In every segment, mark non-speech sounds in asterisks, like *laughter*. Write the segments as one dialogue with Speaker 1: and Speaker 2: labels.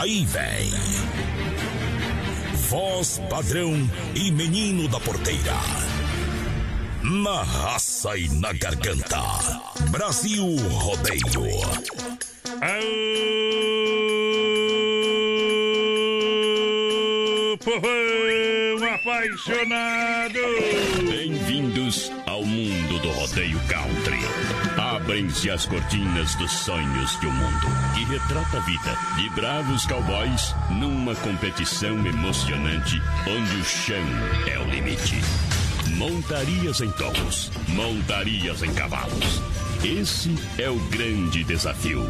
Speaker 1: Aí vem. Voz padrão e menino da porteira. Na raça e na garganta. Brasil Rodeio.
Speaker 2: Aô, povão apaixonado!
Speaker 3: Bem-vindos ao mundo do rodeio country. Abrem-se as cortinas dos sonhos de um mundo que retrata a vida de bravos cowboys numa competição emocionante onde o chão é o limite. Montarias em touros, montarias em cavalos. Esse é o grande desafio.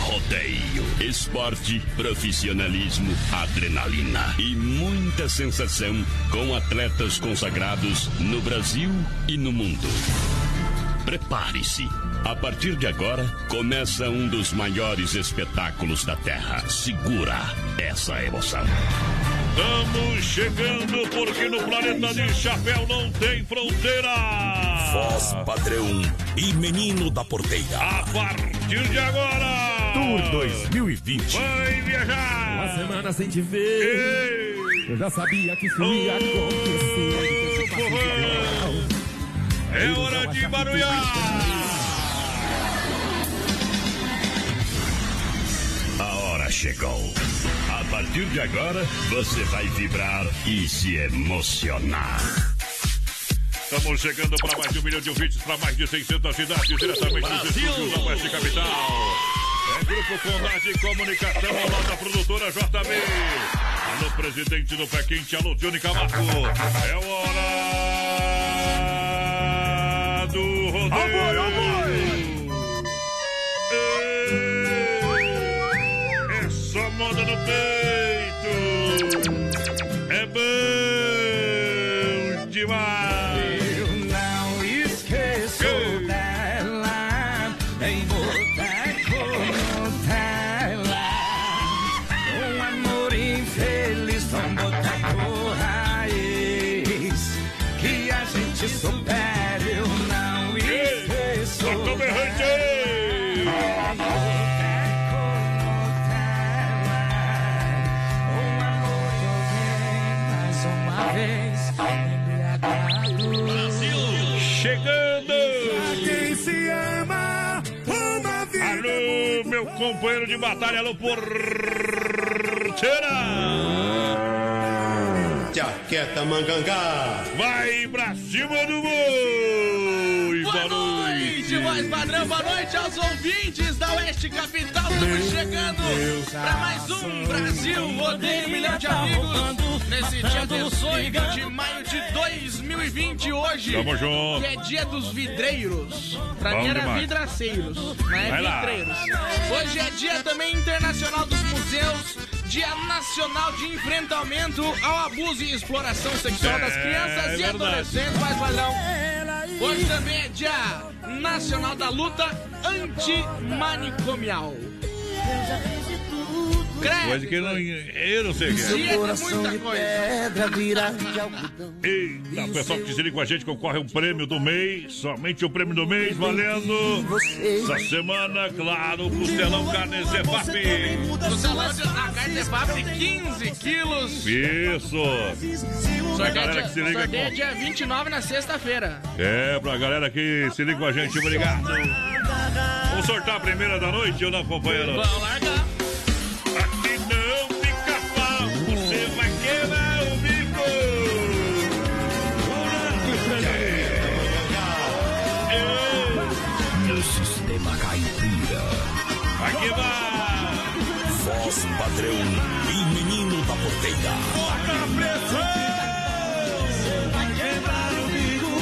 Speaker 3: Rodeio, esporte, profissionalismo, adrenalina e muita sensação com atletas consagrados no Brasil e no mundo. Prepare-se. A partir de agora, começa um dos maiores espetáculos da Terra. Segura essa emoção.
Speaker 2: Estamos chegando porque no planeta de chapéu não tem fronteira.
Speaker 1: Voz padrão e menino da porteira.
Speaker 2: A partir de agora.
Speaker 1: Tour 2020.
Speaker 2: Vai viajar.
Speaker 4: Uma semana sem te ver.
Speaker 2: Ei.
Speaker 4: Eu já sabia que isso ia acontecer.
Speaker 2: É hora de barulhar.
Speaker 3: Hora chegou. A partir de agora, você vai vibrar e se emocionar.
Speaker 2: Estamos chegando para mais de um milhão de ouvintes, para mais de 600 cidades, diretamente dos estúdios da Oeste Capital. É Grupo Condade Comunicação, alô da produtora JB. Alô, presidente do Pé Quente, alô, Johnny Camargo. É hora do rodeio. Moda no peito. É bom demais.
Speaker 4: Embriagado.
Speaker 2: Chegando!
Speaker 4: Quem se ama, uma vida.
Speaker 2: Alô, meu companheiro de batalha, alô, porteira!
Speaker 5: Jaqueta Mangangá.
Speaker 2: Vai pra cima do boi!
Speaker 6: Boa noite, voz padrão, boa noite aos ouvintes da Oeste Capital. Estamos chegando para mais um Brasil Rodeio Milhão de Amigos. Nesse dia 18 de maio de 2020, hoje.
Speaker 2: Tamo junto.
Speaker 6: Que é dia dos vidreiros. Pra mim era
Speaker 2: demais.
Speaker 6: vidraceiros, mas é
Speaker 2: lá.
Speaker 6: vidreiros. Hoje é dia também internacional dos museus. Dia Nacional de Enfrentamento ao Abuso e Exploração Sexual das
Speaker 2: É
Speaker 6: Crianças e
Speaker 2: verdade.
Speaker 6: Adolescentes, mais padrão. Hoje também é dia nacional da luta antimanicomial.
Speaker 2: Coisa que eu não, eu não sei o que é.
Speaker 6: De muita coisa.
Speaker 4: Pedra vira de algodão.
Speaker 2: Eita, o pessoal que se liga com a gente concorre um prêmio do mês, somente o prêmio do mês, valendo essa semana, claro, Costelão Carne Zefap.
Speaker 6: No salão de carne de papo de 15 quilos.
Speaker 2: Isso! Pra galera que se liga
Speaker 6: sorteio
Speaker 2: com...
Speaker 6: dia 29 na sexta-feira.
Speaker 2: É, pra galera que se liga com a gente, obrigado. Vamos sortar a primeira da noite ou não, companheiro?
Speaker 6: Vamos largar.
Speaker 3: E Menino da Porteira.
Speaker 7: Você vai quebrar o bico,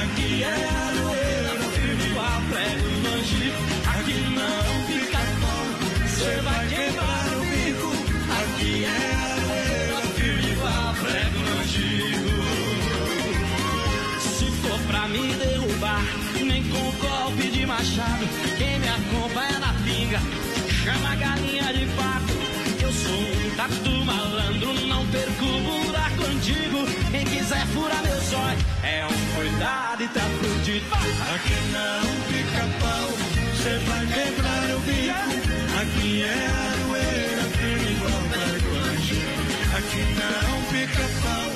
Speaker 7: aqui é aroeira, firme igual prego no manjico, aqui não fica bom. Você vai quebrar o bico, aqui é aroeira, firme igual prego no manjico. Se for pra me derrubar, nem com golpe de machado, quem me acompanha na pinga, chama a galinha de pato. Um tatu malandro, não perco o buraco antigo. Quem quiser furar meu zóio, é um cuidado e tá fudido. Aqui não fica pau, cê vai quebrar o bico. Aqui é aroeira, firme igual antigo. Aqui não fica pau,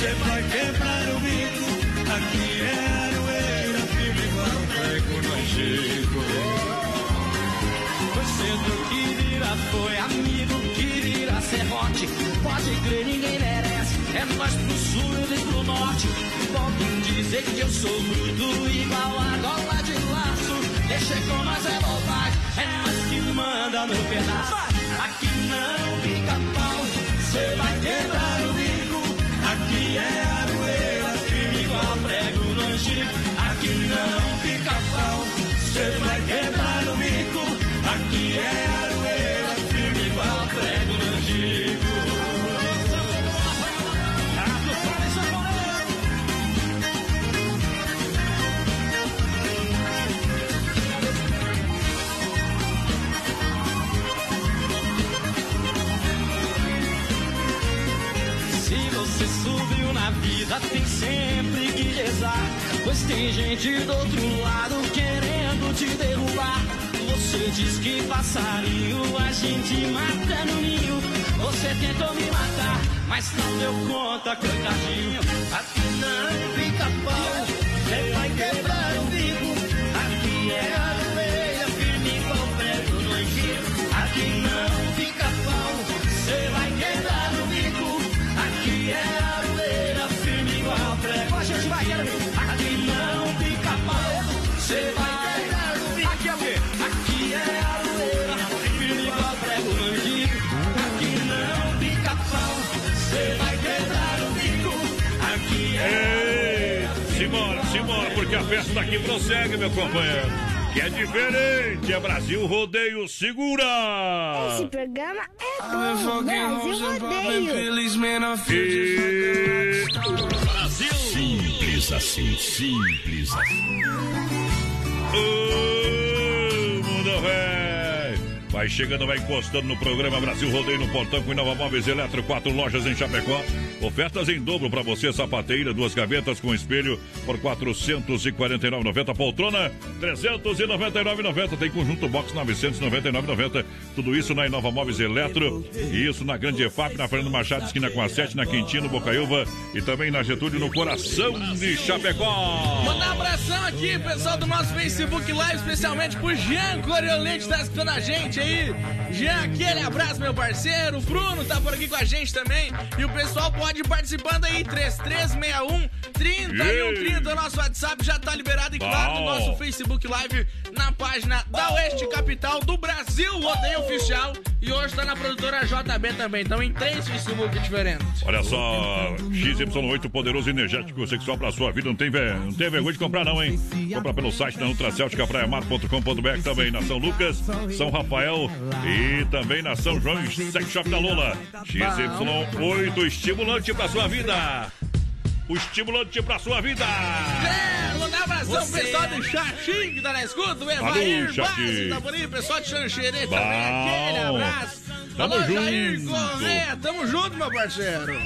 Speaker 7: cê vai quebrar o bico. Aqui é aroeira, firme igual prego serrote. Pode crer, ninguém merece. É nós pro sul eles pro norte. Podem dizer que eu sou bruto, igual a gola de laço. Deixa com nós é bobagem, é nós que manda no pedaço. Aqui não fica pau, cê vai quebrar o bico. Aqui é aroeira, firme igual prego no angico. Aqui não fica pau, cê vai quebrar vida, tem sempre que rezar. Pois tem gente do outro lado querendo te derrubar. Você diz que passarinho a gente mata no ninho. Você tentou me matar, mas não deu conta, coitadinho. Aqui não fica pau, você vai quebrar o bico. Aqui é aroeira, você vai quebrar o bico. Aqui é o quê? Aqui é aroeira, firme igual prego no antigo. Aqui não fica pau, você vai quebrar o bico. Aqui é
Speaker 2: Ei, Simbora, simbora, porque a festa aqui prossegue, meu companheiro. Que é diferente, é Brasil Rodeio Segura!
Speaker 8: Esse programa é bom. Brasil Rodeio.
Speaker 2: E...
Speaker 3: Simples assim, simples assim.
Speaker 2: Ô, mundo velho! Vai chegando, vai encostando no programa Brasil Rodeio no Portão com Nova Móveis Eletro, quatro lojas em Chapecó. Ofertas em dobro para você, sapateira, duas gavetas com espelho por R$ 449,90. Poltrona, R$ 399,90. Tem conjunto box R$ 999,90. Tudo isso na Inova Móveis Eletro. E isso na Grande EFAP, na Fernando Machado, esquina com a 7, na Quintino, Bocaiúva. E também na Getúlio, no coração de Chapecó.
Speaker 6: Mandar um abração aqui, pessoal do nosso Facebook Live, especialmente pro Jean Coriolete, tá escutando a gente aí. Jean, aquele abraço, meu parceiro. O Bruno tá por aqui com a gente também. E o pessoal pode ir participando aí, 3361 3130. O nosso WhatsApp já tá liberado e claro, no nosso Facebook Live, na página da Oeste Capital do Brasil, Rodeio Oficial. E hoje tá na produtora JB também. Então em três Facebook diferentes.
Speaker 2: Olha só, XY8 poderoso e energético sexual pra sua vida. Não tem, ve- não tem vergonha de comprar, não, hein? Compra pelo site da Nutracéutica Praiamar.com.br também na São Lucas, São Rafael e também na São João Sex Shop da Lula. XY8 estimulante pra sua vida. O estimulante pra sua vida.
Speaker 6: É, mandar um abração pro pessoal do Xaxim que tá na escuta, o Evair. Bassi, tá por aí, pessoal de Xanxerê também, aquele abraço.
Speaker 2: Tamo
Speaker 6: Alô, Jair
Speaker 2: junto.
Speaker 6: Correia, tamo junto, meu parceiro.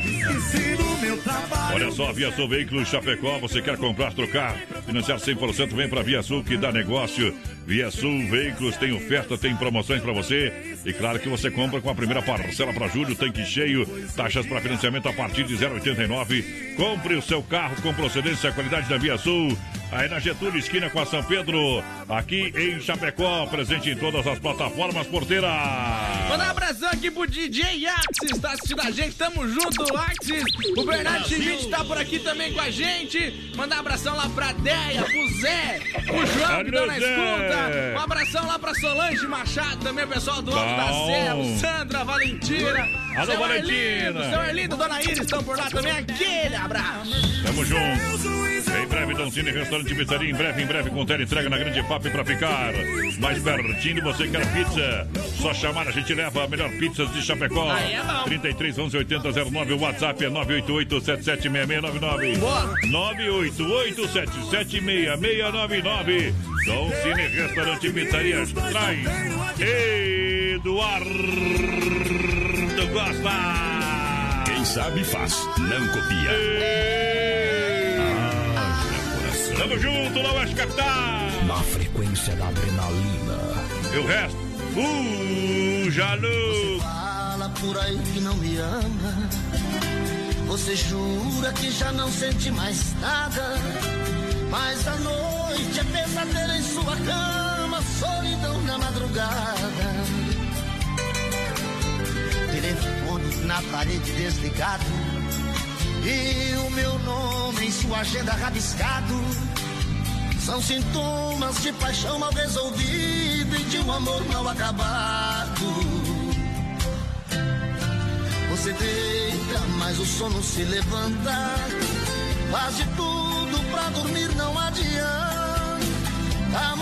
Speaker 2: Olha só, Via Sul Veículos Chapecó, você quer comprar, trocar, financiar 100%, vem pra Via Sul que dá negócio. Via Sul Veículos tem oferta, tem promoções pra você. E claro que você compra com a primeira parcela pra julho, tanque cheio, taxas para financiamento a partir de 0,89. Compre o seu carro com procedência e qualidade da Via Sul. Aí na Getúlio, esquina com a São Pedro, aqui em Chapecó, presente em todas as plataformas porteiras.
Speaker 6: Mandar um abração aqui pro DJ Axis, tá assistindo a gente, tamo junto, Axis. O Bernardo Schmidt tá por aqui também com a gente. Mandar um abração lá pra Bradeia, pro Zé, o João que tá na escuta. Um abração lá pra Solange Machado, também o pessoal do Alto da Serra, Sandra, Valentina.
Speaker 2: Alô,
Speaker 6: seu
Speaker 2: Valentina.
Speaker 6: Arlindo, seu Arlindo, Dona Iris estão por lá também. Aquele abraço.
Speaker 2: Tamo junto. Em breve, Doncini Restaurante Pizzaria. Em breve, em breve, com tela entrega na Grande FAP pra ficar mais pertinho. Você quer pizza? Só chamar, a gente leva a melhor pizzas de Chapecó.
Speaker 6: Aí é bom.
Speaker 2: 33 11 80 09. O WhatsApp é 988 776699. 988 776699. Doncini Restaurante Pizzaria. Traz Eduardo Costa.
Speaker 3: Quem sabe faz, não copia.
Speaker 2: Tamo junto na Oeste Capital.
Speaker 9: Na frequência da adrenalina.
Speaker 2: E o resto, uh, Jalu.
Speaker 10: Fala por aí que não me ama. Você jura que já não sente mais nada. Mas a noite é pesadelo em sua cama, solidão na madrugada. Na parede desligado. E o meu nome em sua agenda rabiscado. São sintomas de paixão mal resolvida e de um amor mal acabado. Você deita, mas o sono se levanta. Faz de tudo pra dormir, não adianta. Tá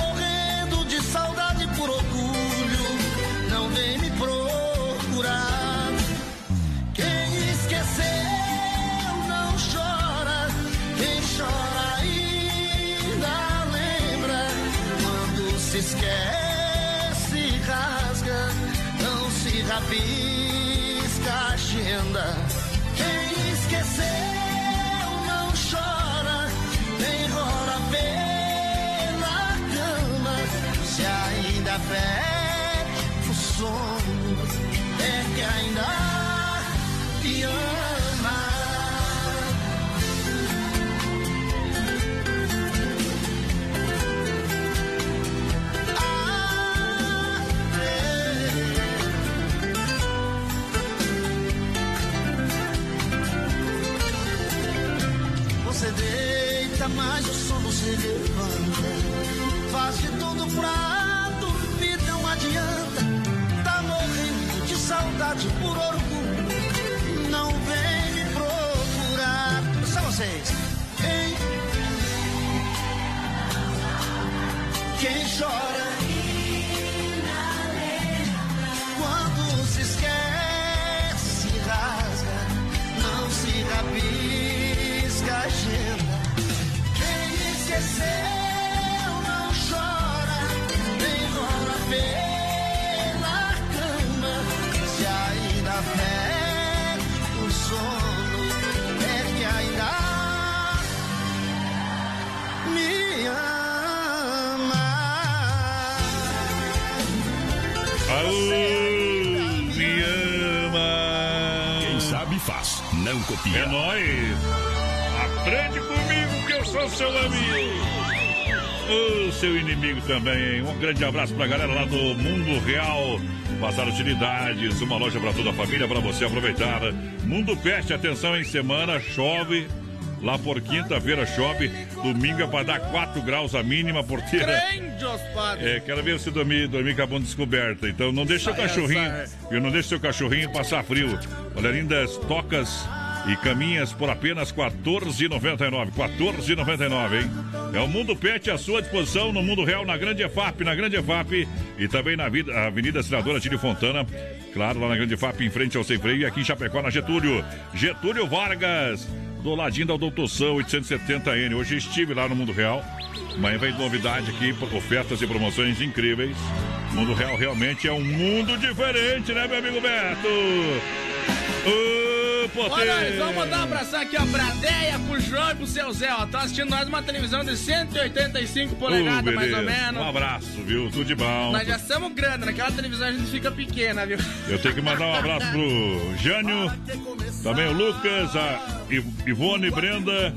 Speaker 10: Não se rabisca a agenda. Quem esqueceu não chora. Nem rola pela cama. Se ainda perde chora? Quando se esquece, rasga. Não se rabisca a agenda. Quem esqueceu
Speaker 3: copia.
Speaker 2: É nóis. Aprende comigo que eu sou seu amigo. O seu inimigo também. Um grande abraço pra galera lá do Mundo Real. Passar utilidades, uma loja para toda a família, para você aproveitar. Mundo Pet, atenção em semana, chove. Lá por quinta-feira chove, domingo é para dar 4 graus a mínima porteira. É, quero ver você dormir, dormir com a bunda descoberta. Então não deixe seu cachorrinho, eu não deixe seu cachorrinho passar frio. Olha, lindas tocas e caminhas por apenas R$ 14,99. 14,99, hein? É o Mundo Pet à sua disposição no Mundo Real, na Grande EFAP, na Grande EFAP e também na Avenida Senadora Tílio Fontana. Claro, lá na Grande EFAP, em frente ao Sem Freio e aqui em Chapecó, na Getúlio. Getúlio Vargas, do ladinho da Autoção 870N. Hoje estive lá no Mundo Real. Amanhã vem novidade aqui, ofertas e promoções incríveis. Mundo Real realmente é um mundo diferente, né, meu amigo Beto? Ô,
Speaker 6: Vamos mandar um abração aqui, ó, pra Deia, pro João e pro seu Zé, ó. Tá assistindo nós uma televisão de 185 polegadas,
Speaker 2: Ô,
Speaker 6: mais ou menos.
Speaker 2: Um abraço, viu? Tudo de bom.
Speaker 6: Nós já somos grandes, naquela televisão a gente fica pequena, viu?
Speaker 2: Eu tenho que mandar um abraço pro Jânio, também o Lucas, a Ivone, Brenda.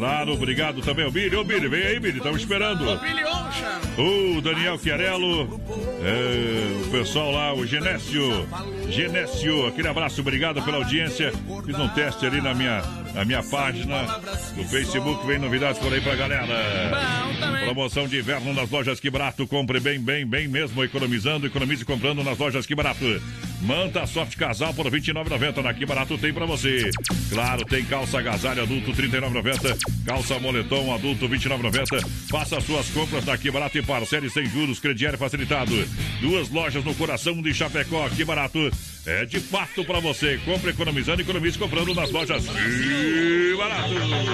Speaker 2: Claro, obrigado também, o Billy. Ô, Billy, vem aí, Billy, estamos esperando. O Daniel Chiarello, é, o pessoal lá, o Genésio. Genésio, aquele abraço, obrigado pela audiência. Fiz um teste ali na minha, na minha página do Facebook, vem novidades por aí pra galera. Promoção de inverno nas lojas Que Barato. Compre bem, bem, bem mesmo, economizando, economize comprando nas lojas Que Barato. Manta Soft Casal por R$ 29,90. Na Que Barato tem pra você. Claro, tem calça agasalho adulto R$ 39,90. Calça moletom adulto R$ 29,90. Faça suas compras na Que Barato e parcele sem juros, crediário facilitado. Duas lojas no coração de Chapecó. Que Barato é de fato pra você. Compre economizando, economize comprando nas lojas Que Barato.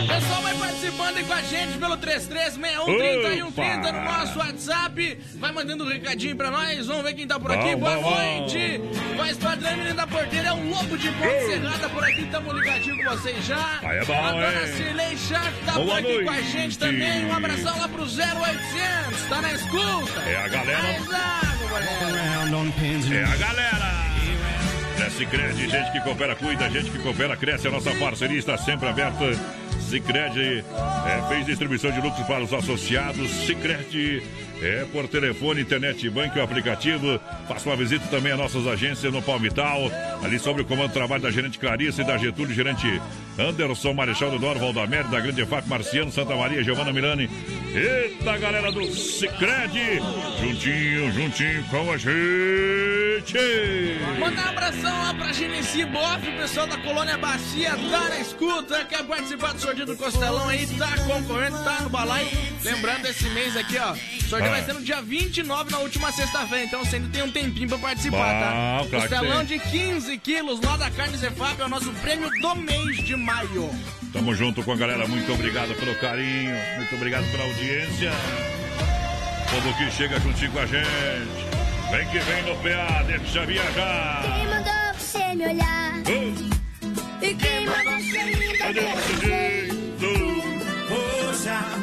Speaker 6: Pessoal vai participando aí com a gente pelo 3361 30 no nosso WhatsApp. Vai mandando um recadinho pra nós. Vamos ver quem tá por aqui.
Speaker 2: Bom,
Speaker 6: Boa
Speaker 2: bom,
Speaker 6: noite. Voz padrão, menino da porteira. É um lobo de ponte cerrada por aqui. Tamo ligadinho com vocês já.
Speaker 2: Aí é bom,
Speaker 6: a dona? Cirlei Chac tá
Speaker 2: Boa
Speaker 6: por aqui com a
Speaker 2: noite.
Speaker 6: gente também. Um abração lá pro 0800. Tá na escuta.
Speaker 2: É a galera. É a galera. É Cicred, gente que coopera, cuida, gente que coopera, cresce. A nossa parceria está sempre aberta. Cicred é, fez distribuição de lucros para os associados. Cicred é por telefone, internet, banco e aplicativo. Faça uma visita também às nossas agências no Palmital. Ali sobre o comando de trabalho da gerente Clarice e da Getúlio, gerente Anderson Marechal do Dor, Valdamério, da Grande FAC Marciano, Santa Maria, Giovana Milani. Eita, galera do Cicred! Juntinho, juntinho com a gente!
Speaker 6: Mandar um abração lá pra Genesi Boff, o pessoal da Colônia Bacia tá na escuta, quer participar do sorteio do Costelão aí, tá concorrendo, tá no balaio. Lembrando esse mês aqui, ó, sorteio
Speaker 2: Ah.
Speaker 6: vai ser no dia 29, na última sexta-feira, então você ainda tem um tempinho pra participar,
Speaker 2: Bom,
Speaker 6: tá?
Speaker 2: claro
Speaker 6: Costelão
Speaker 2: tem.
Speaker 6: de 15 quilos lá da Carne Zefap é o nosso prêmio do mês de maio.
Speaker 2: Tamo junto com a galera, muito obrigado pelo carinho, muito obrigado pela audiência. Povo que chega juntinho com a gente. Vem que vem no PA, deixa viajar.
Speaker 11: Quem mandou você me olhar? E quem mandou você me dar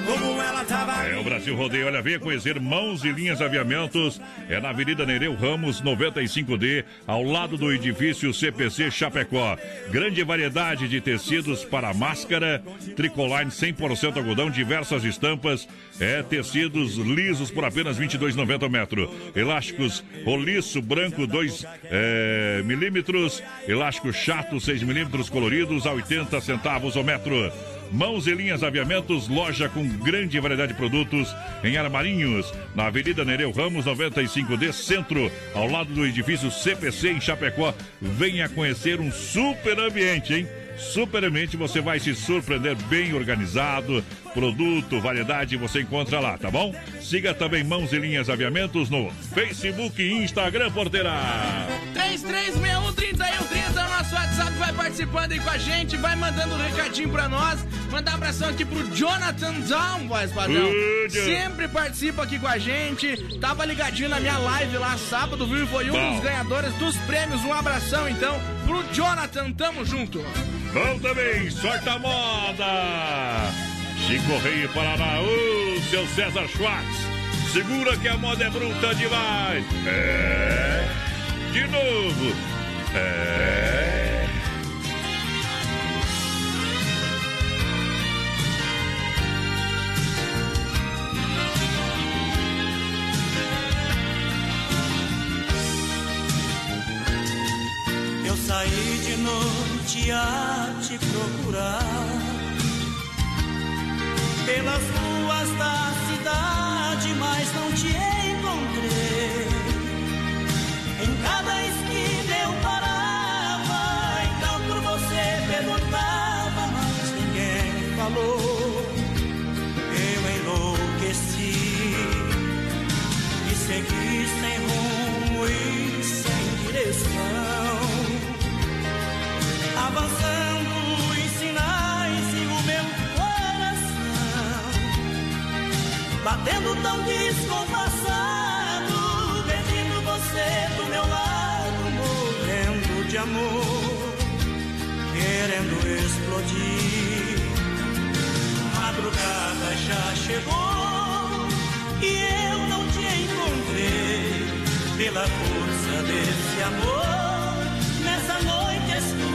Speaker 4: como ela tava
Speaker 2: É o Brasil Rodeio, olha, venha conhecer Mãos e Linhas Aviamentos. É na Avenida Nereu Ramos, 95D, ao lado do edifício CPC Chapecó. Grande variedade de tecidos para máscara, tricoline 100% algodão, diversas estampas, é tecidos lisos por apenas R$ 22,90 o metro. Elásticos roliço branco 2 é, milímetros, elástico chato 6 milímetros coloridos a 80 centavos o metro. Mãos e Linhas Aviamentos, loja com grande variedade de produtos em Armarinhos, na Avenida Nereu Ramos, 95D, centro, ao lado do edifício CPC em Chapecó. Venha conhecer um super ambiente, hein? Super ambiente, você vai se surpreender bem organizado. Produto, variedade, você encontra lá, tá bom? Siga também Mãos e Linhas Aviamentos no Facebook e Instagram, porteira.
Speaker 6: 3361 WhatsApp, vai participando aí com a gente, vai mandando um recadinho pra nós. Mandar um abração aqui pro Jonathan Down, voz padrão. Sempre participa aqui com a gente. Tava ligadinho na minha live lá sábado, viu? Foi um
Speaker 2: Bom.
Speaker 6: dos ganhadores dos prêmios. Um abração então pro Jonathan, tamo junto.
Speaker 2: Bom também, sorte a moda! Chico Rei Paraná, ô, seu César Schwartz, segura que a moda é bruta demais! É, de novo! É.
Speaker 4: saí de noite a te procurar pelas ruas da cidade, mas não te encontrei. Em cada esquina eu parava, então por você perguntava, mas ninguém falou. Eu enlouqueci e segui sem rumo e sem direção batendo tão descompassado, pedindo você do meu lado, morrendo de amor, querendo explodir. Madrugada já chegou e eu não te encontrei pela força desse amor. Nessa noite escura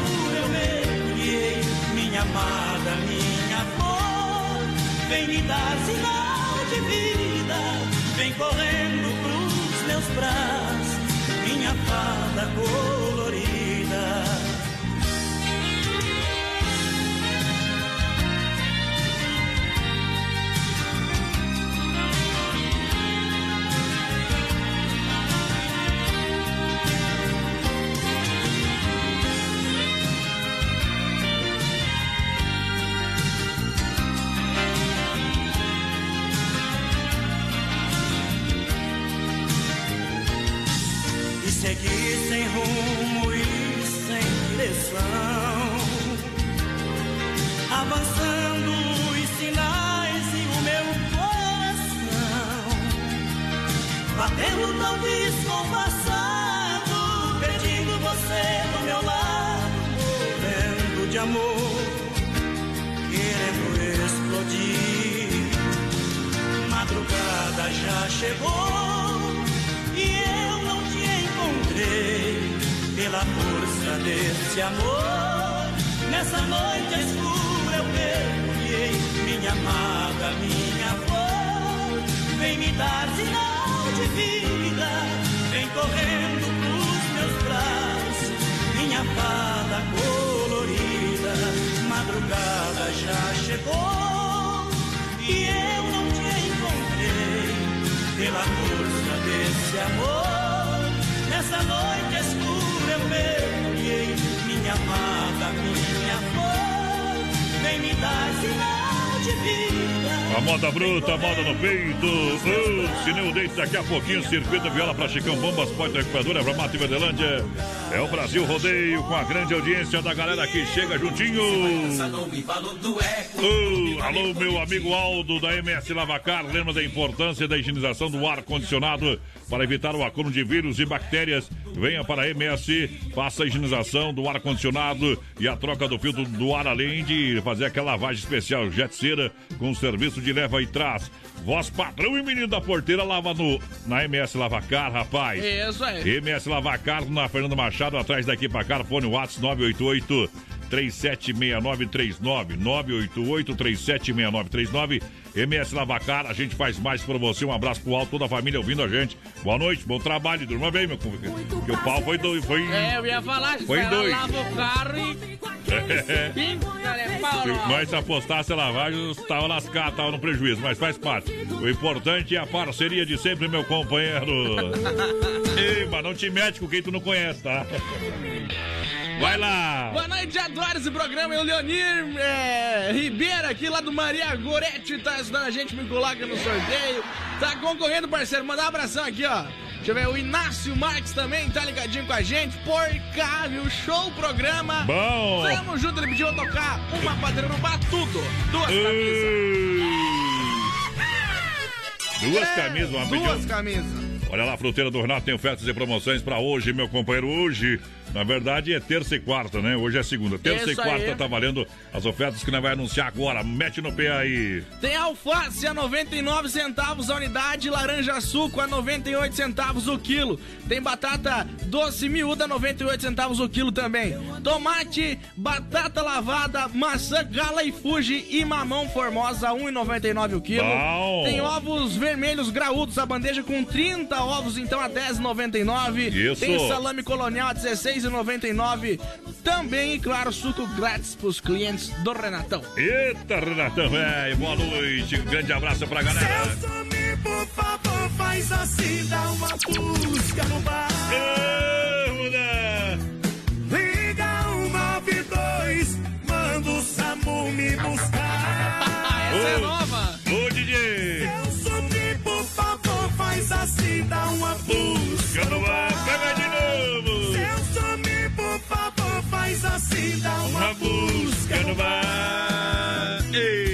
Speaker 4: mergulhei, minha amada, minha flor, vem me dar sinal de vida. vem correndo pros meus braços, minha fada colorida. Pela força desse amor. Nessa noite escura eu mergulhei, minha amada, minha flor, vem me dar sinal de vida.
Speaker 2: A moda bruta, a moda no peito. Oh, Cineu Deito, daqui a pouquinho, circuito viola pra Chicão Bombas, pode recuperadora pra Mato e Verdelândia. É o Brasil Rodeio com a grande audiência da galera que chega juntinho. Oh, alô, meu amigo Aldo da MS Lavacar. Lembra da importância da higienização do ar-condicionado para evitar o acúmulo de vírus e bactérias? Venha para a MS, faça a higienização do ar-condicionado e a troca do filtro do ar, além de fazer aquela lavagem especial jet cera com serviço de leva e trás. Voz padrão e menino da porteira lava no, na MS Lavacar, rapaz.
Speaker 6: Isso aí.
Speaker 2: MS Lavacar na Fernanda Machado, atrás daqui pra cá, fone WhatsApp 988 376939 988 376939 MS Lavacar, a gente faz mais por você. Um abraço pro alto, toda a família ouvindo a gente. Boa noite, bom trabalho, durma bem, meu. Que o pau foi dois, foi.
Speaker 6: É, eu ia falar,
Speaker 2: Foi dois.
Speaker 6: lava o carro e. *laughs* Pau,
Speaker 2: Se nós apostasse a lavagem, estava lascado, estava no prejuízo, mas faz parte. O importante é a parceria de sempre, meu companheiro. *laughs* Ei, mas não te mete com quem tu não conhece, tá? Vai lá!
Speaker 6: Boa noite, adoro esse programa. É o Leonir é, Ribeiro aqui, lá do Maria Goretti, tá ajudando a gente, me coloca no sorteio. Tá concorrendo, parceiro. Mandar um abração aqui, ó. Deixa eu ver, o Inácio Marques também tá ligadinho com a gente. Por cá, viu? Show programa.
Speaker 2: Bom.
Speaker 6: Tamo junto, ele pediu eu tocar uma padrão no tudo. Duas camisas.
Speaker 2: Duas camisas, uma
Speaker 6: Duas
Speaker 2: pediu-
Speaker 6: camisas.
Speaker 2: Olha lá, Fruteira do Renato tem ofertas e promoções pra hoje, meu companheiro. Hoje, na verdade, é terça e quarta, né? Hoje é segunda. Terça
Speaker 6: Isso
Speaker 2: e quarta
Speaker 6: aí.
Speaker 2: tá valendo as ofertas que nós vai anunciar agora. Mete no pé aí.
Speaker 6: Tem alface a 99 centavos a unidade, laranja suco a 98 centavos o quilo. Tem batata doce miúda a 98 centavos o quilo também. Tomate, batata lavada, maçã gala e fuji e mamão formosa a 1,99 o quilo.
Speaker 2: Bom.
Speaker 6: Tem ovos vermelhos graúdos, a bandeja com 30 ovos então a 10,99.
Speaker 2: Isso.
Speaker 6: Tem salame colonial a 16,99. Também, e claro, suco grátis pros clientes do Renatão.
Speaker 2: Eita, Renatão, velho. Boa noite. Um grande abraço pra galera.
Speaker 4: Por favor, faz assim, dá uma busca no bar. Liga 192, manda o SAMU me buscar. *laughs*
Speaker 6: Essa é nova.
Speaker 2: Ô, DJ.
Speaker 4: Sumi, por favor, faz assim, dá uma busca no bar. Assim, dá uma
Speaker 2: Uma busca no bar. Ei.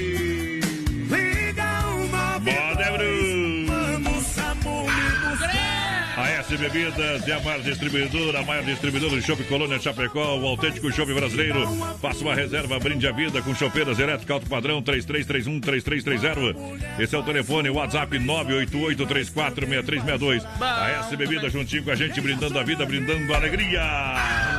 Speaker 2: S Bebidas é a maior distribuidora, a maior distribuidora de chopp Colônia Chapecó, o autêntico chopp brasileiro. Faça uma reserva, brinde a vida com chopeiras elétricas alto padrão 3331-3330. Esse é o telefone, WhatsApp 988-346362. A S Bebidas juntinho com a gente, brindando a vida, brindando a alegria.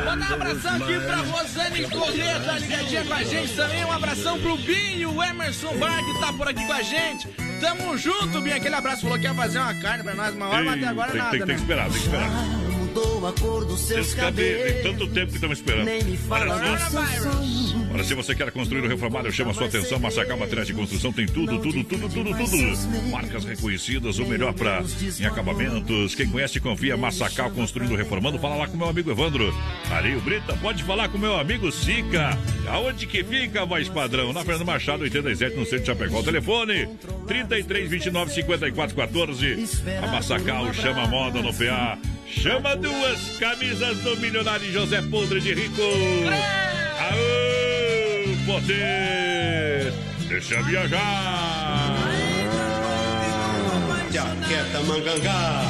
Speaker 6: Mandar um abração aqui pra Rosane Corrêa, tá ligadinha com a gente também. Um abração pro Binho, o Emerson Bar, que tá por aqui com a gente. Tamo junto, Bia. Aquele abraço. Falou que ia fazer uma carne pra nós uma hora, mas até agora
Speaker 2: tem,
Speaker 6: nada,
Speaker 2: tem,
Speaker 6: né?
Speaker 2: tem que esperar, que esperar.
Speaker 10: Mudou a cor dos seus cabelos.
Speaker 2: tanto tempo que estamos esperando.
Speaker 10: Nem me fala
Speaker 2: Olha só.
Speaker 10: dos seus sonhos.
Speaker 2: Olha, se você quer construir ou reformar, eu chamo a sua atenção. Massacal Materiais de Construção tem tudo, tudo, tudo, tudo, tudo. Marcas reconhecidas, o melhor para em acabamentos. Quem conhece, confia. Massacal Construindo ou Reformando. Fala lá com meu amigo Evandro. Areio Brita, pode falar com meu amigo Sica. Aonde que fica, voz padrão? Na Fernando Machado, 87, no centro de Chapecó. O telefone, 33 29 54 14. A Massacal chama a moda no PA. Chama duas camisas do milionário José Podre de Rico. Poder! Deixa viajar!
Speaker 5: Jaqueta mangangá.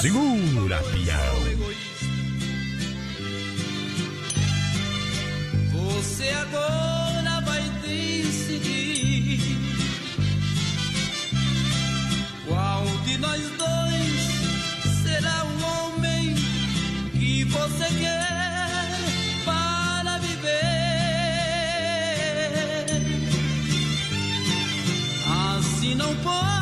Speaker 4: Segura, pião.
Speaker 7: Você agora vai decidir qual de nós dois será o homem que você quer Assim não posso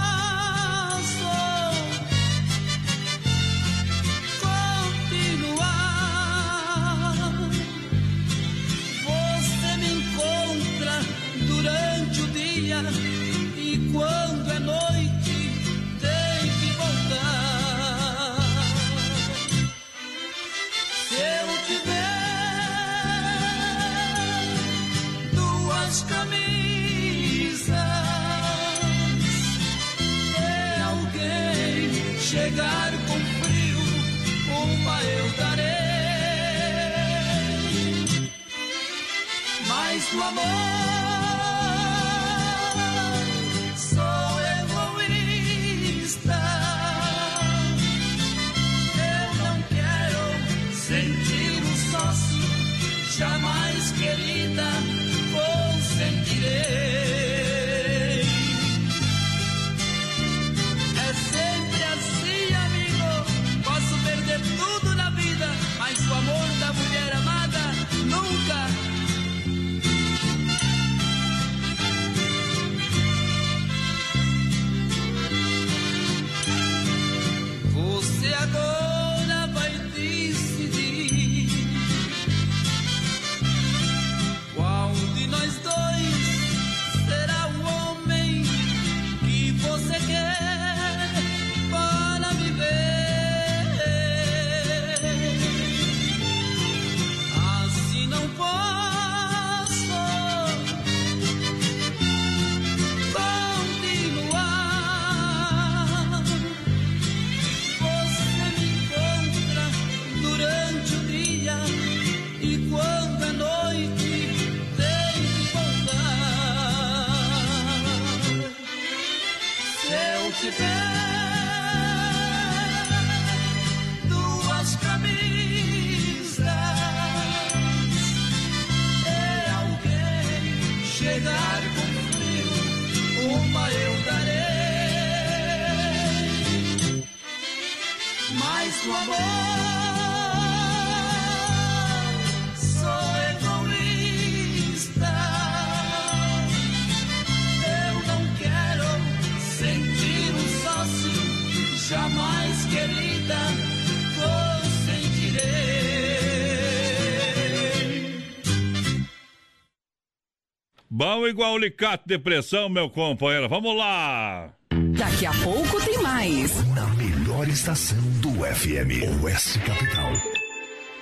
Speaker 2: Bom igual alicate de pressão, meu companheiro. Vamos lá!
Speaker 12: Daqui a pouco tem mais.
Speaker 13: Na melhor estação do FM, Oeste Capital.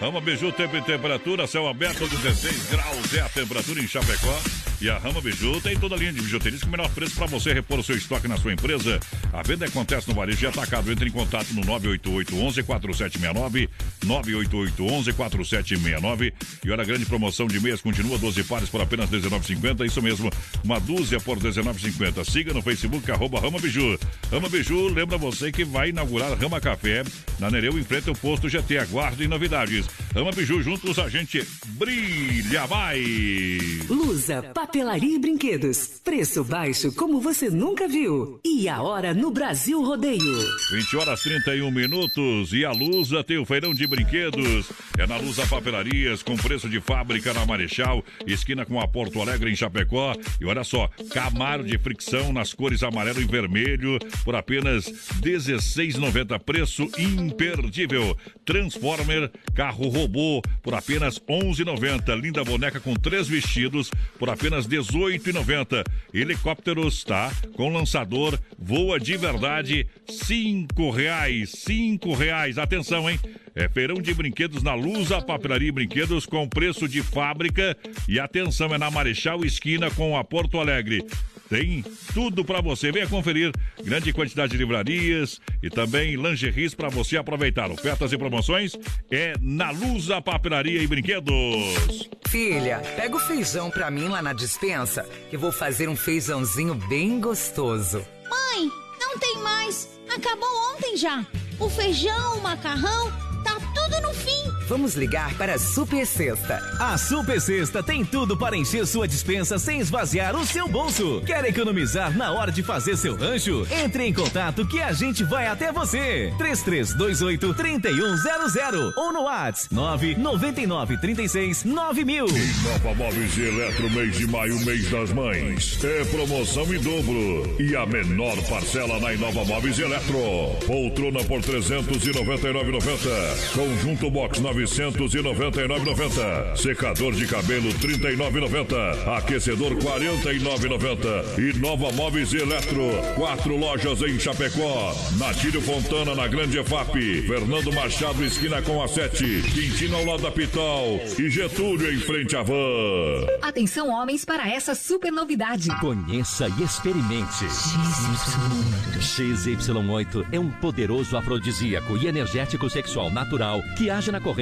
Speaker 2: Rama Biju, tempo e temperatura, céu aberto, 16 graus é a temperatura em Chapecó. E a Rama Biju tem toda a linha de bijuterias com o menor preço para você repor o seu estoque na sua empresa. A venda acontece no varejo e atacado. Entre em contato no 988 11 4769 988 11 4769 E olha, a grande promoção de meias continua, 12 pares por apenas 19,50. Isso mesmo, uma dúzia por 19,50. Siga no Facebook, arroba Rama Biju. Rama Biju, lembra você que vai inaugurar Rama Café na Nereu, em frente ao posto GT. Aguardem novidades. Rama Biju, juntos a gente brilha mais.
Speaker 12: Lusa, papel
Speaker 14: Papelaria e brinquedos. Preço baixo como você nunca viu. E a hora no Brasil Rodeio.
Speaker 2: 20 horas 31 minutos e a Lusa tem o feirão de brinquedos. É na Lusa Papelarias com preço de fábrica na Marechal, esquina com a Porto Alegre em Chapecó. E olha só, Camaro de fricção nas cores amarelo e vermelho por apenas 16,90. Preço imperdível. Transformer carro robô por apenas 11,90. Linda boneca com três vestidos por apenas 18,90. Helicópteros, tá? Com lançador, voa de verdade, cinco reais, cinco reais. Atenção, hein? É feirão de brinquedos na Lusa, papelaria e brinquedos com preço de fábrica. E atenção, é na Marechal Esquina com a Porto Alegre. Tem tudo para você. Venha conferir. Grande quantidade de livrarias e também lingeries para você aproveitar. Ofertas e promoções é na Lusa Papelaria e Brinquedos.
Speaker 14: Filha, pega o feijão pra mim lá na dispensa, que vou fazer um feijãozinho bem gostoso.
Speaker 11: Mãe, não tem mais. Acabou ontem já. O feijão, o macarrão, tá tudo no fim.
Speaker 14: Vamos ligar para a Super Sexta.
Speaker 15: A Super Sexta tem tudo para encher sua dispensa sem esvaziar o seu bolso. Quer economizar na hora de fazer seu rancho? Entre em contato que a gente vai até você. 3328 3100 ou no WhatsApp 999 36 9000.
Speaker 1: Nova Móveis e Eletro, mês de maio, mês das mães. É promoção em dobro. E a menor parcela na Inova Móveis e Eletro. Poltrona por 399,90. Conjunto box 999,90. Secador de cabelo 39,90. Aquecedor 49,90. E Nova Móveis e Eletro. Quatro lojas em Chapecó. Natílio Fontana na Grande EFAP. Fernando Machado esquina com a 7. Quintino ao lado da Pital. E Getúlio em frente à van.
Speaker 16: Atenção, homens, para essa super novidade.
Speaker 17: Conheça e experimente. XY8 é um poderoso afrodisíaco e energético sexual natural que age na corrente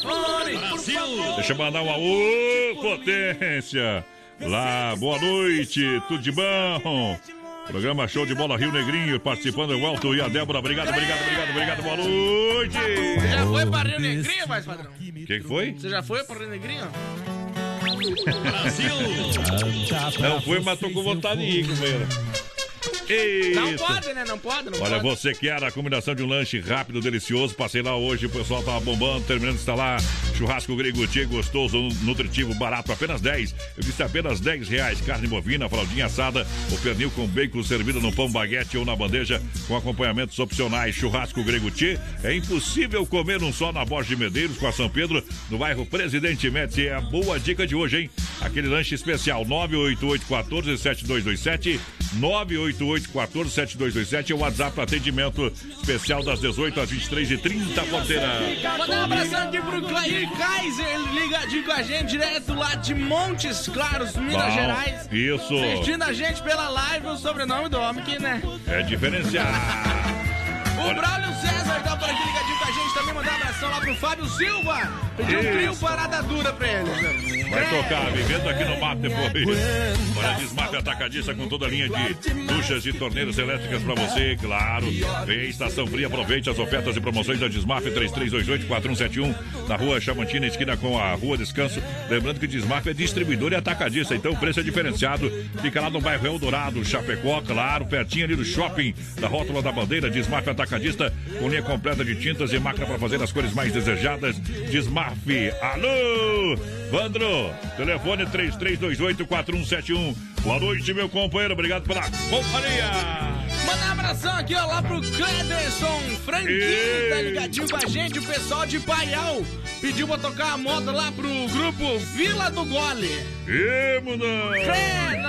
Speaker 6: Telefone, favor.
Speaker 2: Deixa eu mandar uma ô potência. Lá, boa noite, tudo de bom? Programa Show de Bola Rio Negrinho, participando o Alto e a Débora. Obrigado, obrigado, obrigado, obrigado. Boa noite.
Speaker 6: Você já foi para Rio Negrinho, mais padrão?
Speaker 2: Quem que foi?
Speaker 6: Você já foi para Rio Negrinho?
Speaker 2: Não foi, mas tô com vontade de ir, companheiro.
Speaker 6: Não pode, né? Não pode, não
Speaker 2: Olha,
Speaker 6: pode.
Speaker 2: você quer a combinação de um lanche rápido, delicioso. Passei lá hoje, o pessoal tava bombando, terminando de instalar. Churrasco grego tia, gostoso, nutritivo, barato, apenas 10. Eu disse apenas 10 reais. Carne bovina, fraldinha assada, o pernil com bacon servido no pão baguete ou na bandeja com acompanhamentos opcionais. Churrasco grego tia. É impossível comer um só na Borja de Medeiros com a São Pedro, no bairro Presidente Médici. É a boa dica de hoje, hein? Aquele lanche especial 988 14 7227 988 14 7227 é o WhatsApp para atendimento especial das 18 às 23h30, porteira.
Speaker 6: Mandar um abração aqui pro Clair Kaiser, ligadinho com a gente, direto lá de Montes Claros, Minas
Speaker 2: Bom,
Speaker 6: Gerais.
Speaker 2: isso.
Speaker 6: Assistindo a gente pela live, o sobrenome do homem que, né?
Speaker 2: É diferenciado.
Speaker 6: O Braulio César tá por aqui ligadinho com a gente também. Mandar um abração lá pro Fábio Silva. Pediu um trio parada dura pra ele.
Speaker 2: Vai tocar, vivendo aqui no mato depois. Olha, Desmaf Atacadista com toda a linha de duchas e torneiras elétricas pra você, claro. Vem Estação Fria, aproveite as ofertas e promoções da Desmaf 3328-4171 na rua Chamantina, esquina com a Rua Descanso. Lembrando que Desmaf é distribuidor e atacadista, então o preço é diferenciado. Fica lá no bairro Eldorado, Chapecó, claro, pertinho ali do shopping da Rótula da Bandeira. Desmaf Atacadista com linha completa de tintas e máquina para fazer as cores mais desejadas. Desmaf, alô! Vandro, telefone 3328-4171. Boa noite, meu companheiro. Obrigado pela companhia.
Speaker 6: Mandar um abração aqui, ó, lá pro Clederson Franquinho, tá ligadinho com a gente, o pessoal de Paial. Pediu pra tocar a moda lá pro grupo Vila do Gole.
Speaker 2: Ê, mudão!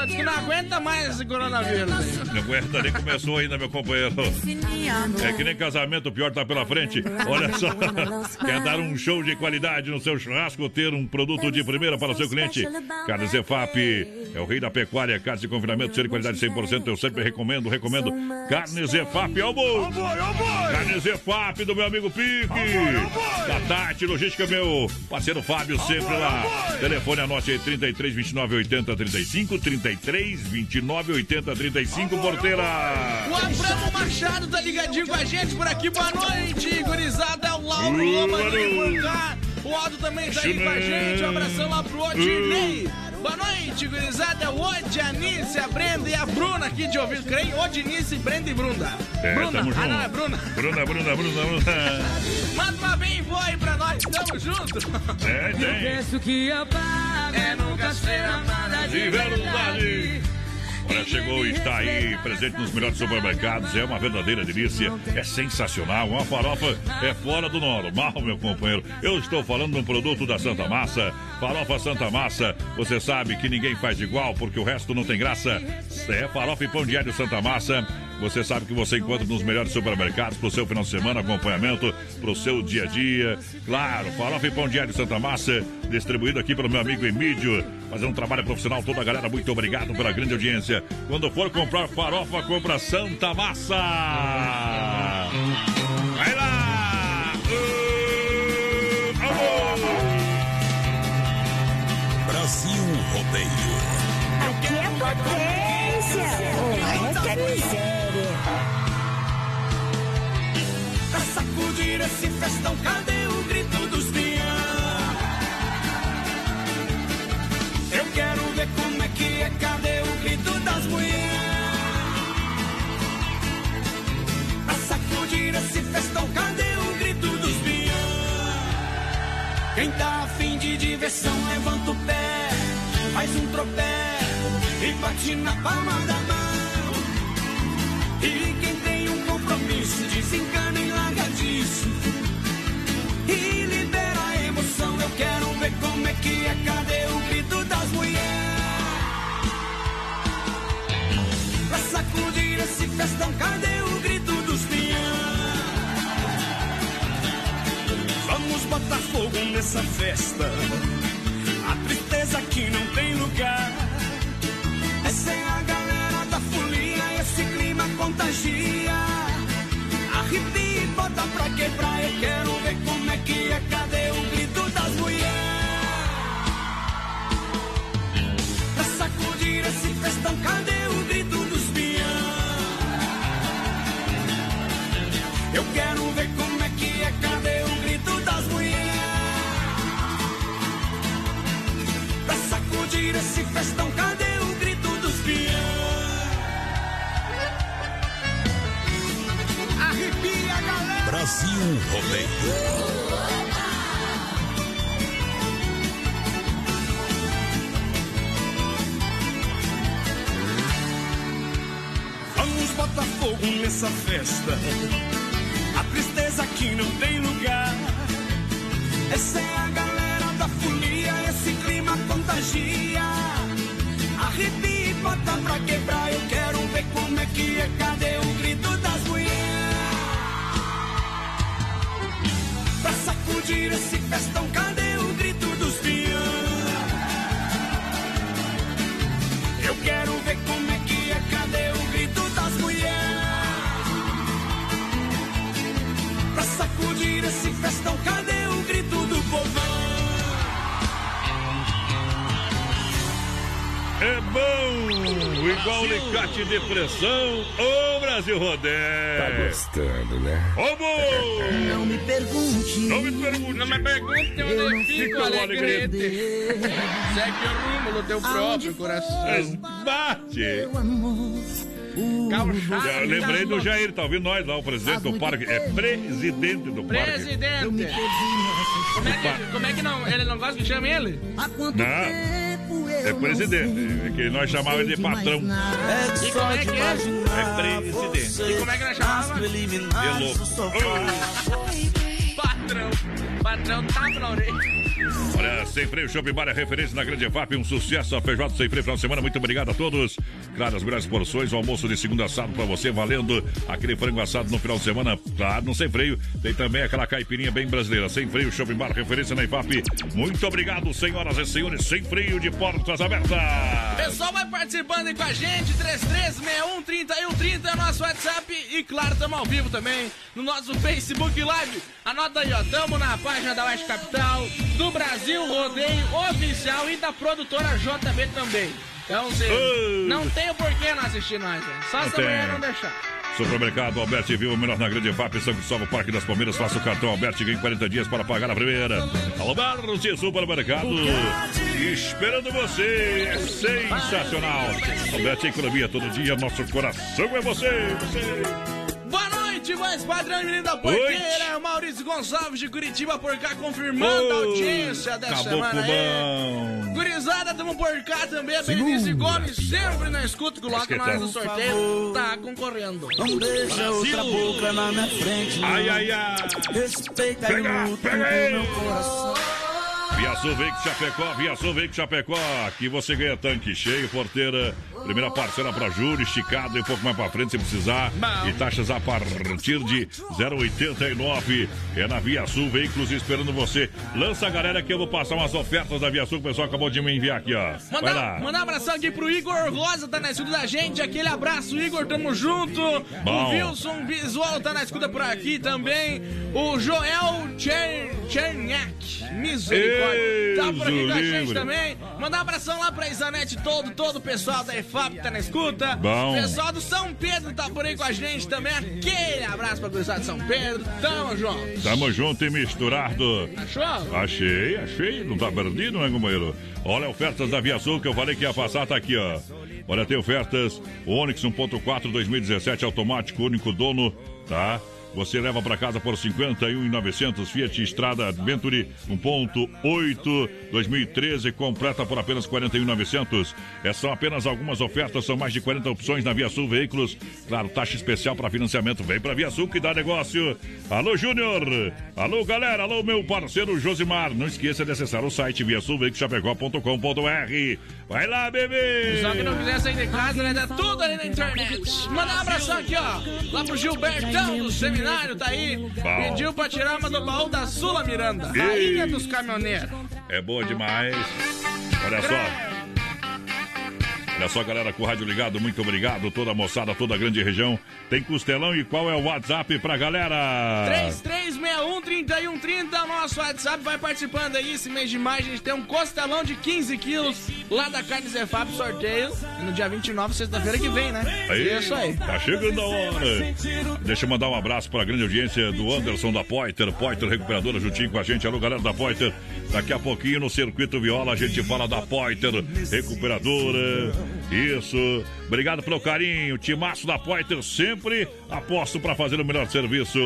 Speaker 6: Diz que não aguenta mais esse coronavírus. aí.
Speaker 2: Não aguenta, nem começou ainda, meu companheiro. É que nem casamento, o pior tá pela frente. Olha só, quer dar um show de qualidade no seu churrasco, ter um produto de primeira para o seu cliente? Carnes EFAP é o rei da pecuária, carnes de confinamento, ser de qualidade 100%. Eu sempre recomendo, recomendo. Carnes EFAP, ó boi! Carnes EFAP do meu amigo Pique. Da Tati Logística, meu parceiro Fábio, sempre lá. Telefone anote aí, 33 29 80 35, 33 29 80 35, porteira.
Speaker 6: O Abramo Machado tá ligadinho com a gente por aqui. Boa noite, gurizada. É o Lauro Loma do. O Aldo também tá aí com a gente. Um abração lá pro Odinei. Boa noite, gurizada. O Odi, a Brenda e a Bruna aqui de ouvido. Creio, Odinice, Brenda e Bruna.
Speaker 2: É,
Speaker 6: Bruna.
Speaker 2: tamo junto.
Speaker 6: Ah, não, é Bruna.
Speaker 2: Bruna, Bruna, Bruna, Bruna. *laughs*
Speaker 6: Manda uma bem boa aí pra nós. Tamo junto.
Speaker 2: É, *laughs* tem.
Speaker 8: preço que eu pago é nunca ser amada
Speaker 2: De verdade. Olha, chegou e está aí, presente nos melhores supermercados. É uma verdadeira delícia. É sensacional. Uma farofa é fora do normal, meu companheiro. Eu estou falando de um produto da Santa Massa. Farofa Santa Massa. Você sabe que ninguém faz igual, porque o resto não tem graça. É farofa e pão diário Santa Massa. Você sabe que você encontra nos melhores supermercados para o seu final de semana, acompanhamento para o seu dia a dia. Claro, farofa e pão diário Santa Massa, distribuído aqui pelo meu amigo Emílio. Fazendo um trabalho profissional, toda a galera, muito obrigado pela grande audiência. Quando for comprar farofa, compra Santa Massa. Vai lá! Uh, amor!
Speaker 1: Brasil Rodeio.
Speaker 8: Aqui é potência. Oh, que miséria.
Speaker 7: Sacudir esse festão, cadê o grito dos peão? Eu quero ver como é que é, cadê o grito das mulheres? Pra sacudir esse festão, cadê o grito dos peão? Quem tá afim de diversão, levanta o pé, faz um tropé e bate na palma da mão. E quem tem um compromisso, desencana e larga disso. E libera a emoção, eu quero ver como é que é, cadê o grito das mulheres? Pra sacudir esse festão, cadê o grito dos peão? Vamos botar fogo nessa festa. A tristeza aqui não tem lugar. Essa é a galera da folia, esse clima contagia. Arrepia bota pra quebrar. Eu quero ver como é que é, cadê o grito das mulheres? Pra sacudir esse festão, cadê o grito dos peão? Eu quero ver como
Speaker 1: Brasil Rodeio.
Speaker 7: Vamos botar fogo nessa festa. A tristeza aqui não tem lugar. Essa é a galera da folia, esse clima contagia. Arrepia e bota pra quebrar. Eu quero ver como é que é. Cadê o sacudir esse festão, cadê o grito dos peão? Eu quero ver como é que é. Cadê o grito das mulheres? Pra sacudir esse festão, cadê o grito do povão?
Speaker 2: É bom! Igual alicate de pressão, ô Brasil Rodeio!
Speaker 18: Tá gostando, né?
Speaker 2: Ô, bom! *laughs*
Speaker 8: Não me pergunte.
Speaker 2: Não me pergunte!
Speaker 6: Não me pergunte
Speaker 8: Eu
Speaker 6: onde
Speaker 8: não
Speaker 6: fica
Speaker 8: fico
Speaker 6: o alegrete. Segue o rumo do teu próprio coração.
Speaker 2: Bate!
Speaker 8: Meu amor. o
Speaker 6: Gauchado.
Speaker 2: Já lembrei do Jair, tá ouvindo nós lá, o presidente do parque. É presidente do parque.
Speaker 6: Presidente.
Speaker 8: Eu
Speaker 6: Como é, que, como é que não? Ele não gosta que chame ele?
Speaker 8: Há quanto
Speaker 2: Não. É presidente, é que nós chamávamos de patrão.
Speaker 8: nada.
Speaker 6: E como é que é?
Speaker 2: É presidente.
Speaker 6: E como é que nós chamávamos?
Speaker 2: De louco.
Speaker 6: Patrão. Patrão orelha.
Speaker 2: Olha, Sem Freio Shopping Bar é referência na Grande FAP, um sucesso. A feijoada sem freio final de semana. Muito obrigado a todos. Claro, as melhores porções, o almoço de segunda assado pra você, valendo aquele frango assado no final de semana. Claro, no Sem Freio. Tem também aquela caipirinha bem brasileira. Sem Freio Shopping Bar, referência na IFAP. Muito obrigado, senhoras e senhores. Sem Freio de portas abertas.
Speaker 6: Pessoal, vai participando aí com a gente. 3361 é o nosso WhatsApp. E claro, estamos ao vivo também no nosso Facebook Live. Anota aí, ó. Tamo na página da Oeste Capital, do Brasil Rodeio Oficial e da produtora JB também. Então, você não tem o porquê não assistir nós, né? Só se amanhã
Speaker 2: tem.
Speaker 6: não deixar.
Speaker 2: Supermercado Alberti Viva, o melhor na grande FAP, São Cristóvão, Parque das Palmeiras. Faça o cartão Alberti, ganhe 40 dias para pagar a primeira. Alberti Supermercado, esperando você. É sensacional. Alberti Economia, todo dia, nosso coração é você. você.
Speaker 6: Boa noite, voz padrão e menino da
Speaker 2: Noite.
Speaker 6: porteira. Maurício Gonçalves de Curitiba por cá, confirmando a audiência dessa semana aí.
Speaker 2: bom.
Speaker 6: Gurizada, tamo por cá também. A Berenice Gomes, sempre na escuta, coloca nós no sorteio. Tá concorrendo.
Speaker 4: Não deixa outra boca na minha frente.
Speaker 2: Ai, ai, ai.
Speaker 4: Respeita
Speaker 2: Pega,
Speaker 4: e luta
Speaker 2: pega aí.
Speaker 4: meu coração.
Speaker 2: Via Sul Veículos Chapecó, Via Sul Veículos Chapecó. Aqui você ganha tanque cheio, porteira. Primeira parcela para juro, esticado e um pouco mais para frente se precisar. E taxas a partir de 0,89. É na Via Sul Veículos esperando você. Lança a galera que eu vou passar umas ofertas da Via Sul que o pessoal acabou de me enviar aqui, ó.
Speaker 6: Mandar, mandar um abração aqui pro Igor Rosa, tá na escuta da gente. Aquele abraço, Igor, tamo junto.
Speaker 2: Bom.
Speaker 6: O Wilson Visual tá na escuta por aqui também. O Joel Cher- Cherniak, misericórdia, tá por aqui com a gente também. Mandar um abração lá pra Isanete todo, todo o pessoal da EFAP que tá na escuta.
Speaker 2: Bom.
Speaker 6: Pessoal do São Pedro tá por aí com a gente também. Aquele abraço pra pessoal de São Pedro. Tamo junto.
Speaker 2: Tamo junto e misturado.
Speaker 6: Achou?
Speaker 2: Achei, achei. Não tá perdido, né, companheiro? Olha, ofertas da Via Sul que eu falei que ia passar, tá aqui, ó. Olha, tem ofertas. O Onix 1.4 2017 automático, único dono, tá? Você leva para casa por 51,900 Fiat Strada Venturi 1.8 2013 completa por apenas 41,900. Essas são apenas algumas ofertas, são mais de 40 opções na Via Sul Veículos. Claro, taxa especial para financiamento. Vem para Via Sul que dá negócio. Alô Júnior. Alô galera, alô meu parceiro Josimar. Não esqueça de acessar o site viasulveiculoschapecó.com.br. Vai lá, bebê.
Speaker 6: Só que não quiser sair de casa, né? Dá tudo ali na internet. Mandar um abração aqui, ó. Lá pro Gilbertão do seminário, tá aí.
Speaker 2: Bom.
Speaker 6: Pediu pra tirar uma do baú da Sula Miranda. Rainha dos caminhoneiros.
Speaker 2: É boa demais. Olha só. Olha só, galera, com o rádio ligado, muito obrigado. Toda a moçada, toda a grande região. Tem costelão e qual é o WhatsApp pra galera?
Speaker 6: 3361-3130, o nosso WhatsApp vai participando aí. Esse mês de maio a gente tem um costelão de 15 quilos lá da Carne Zé Fábio, sorteio. E no dia 29, sexta-feira que vem, né?
Speaker 2: Aí,
Speaker 6: Isso aí.
Speaker 2: Tá chegando a hora. Deixa eu mandar um abraço para a grande audiência do Anderson da Poiter. Poiter Recuperadora juntinho com a gente. Alô, galera da Poiter. Daqui a pouquinho no Circuito Viola a gente fala da Poiter Recuperadora. Isso. Obrigado pelo carinho. Timaço da Poiter sempre aposto para fazer o melhor serviço.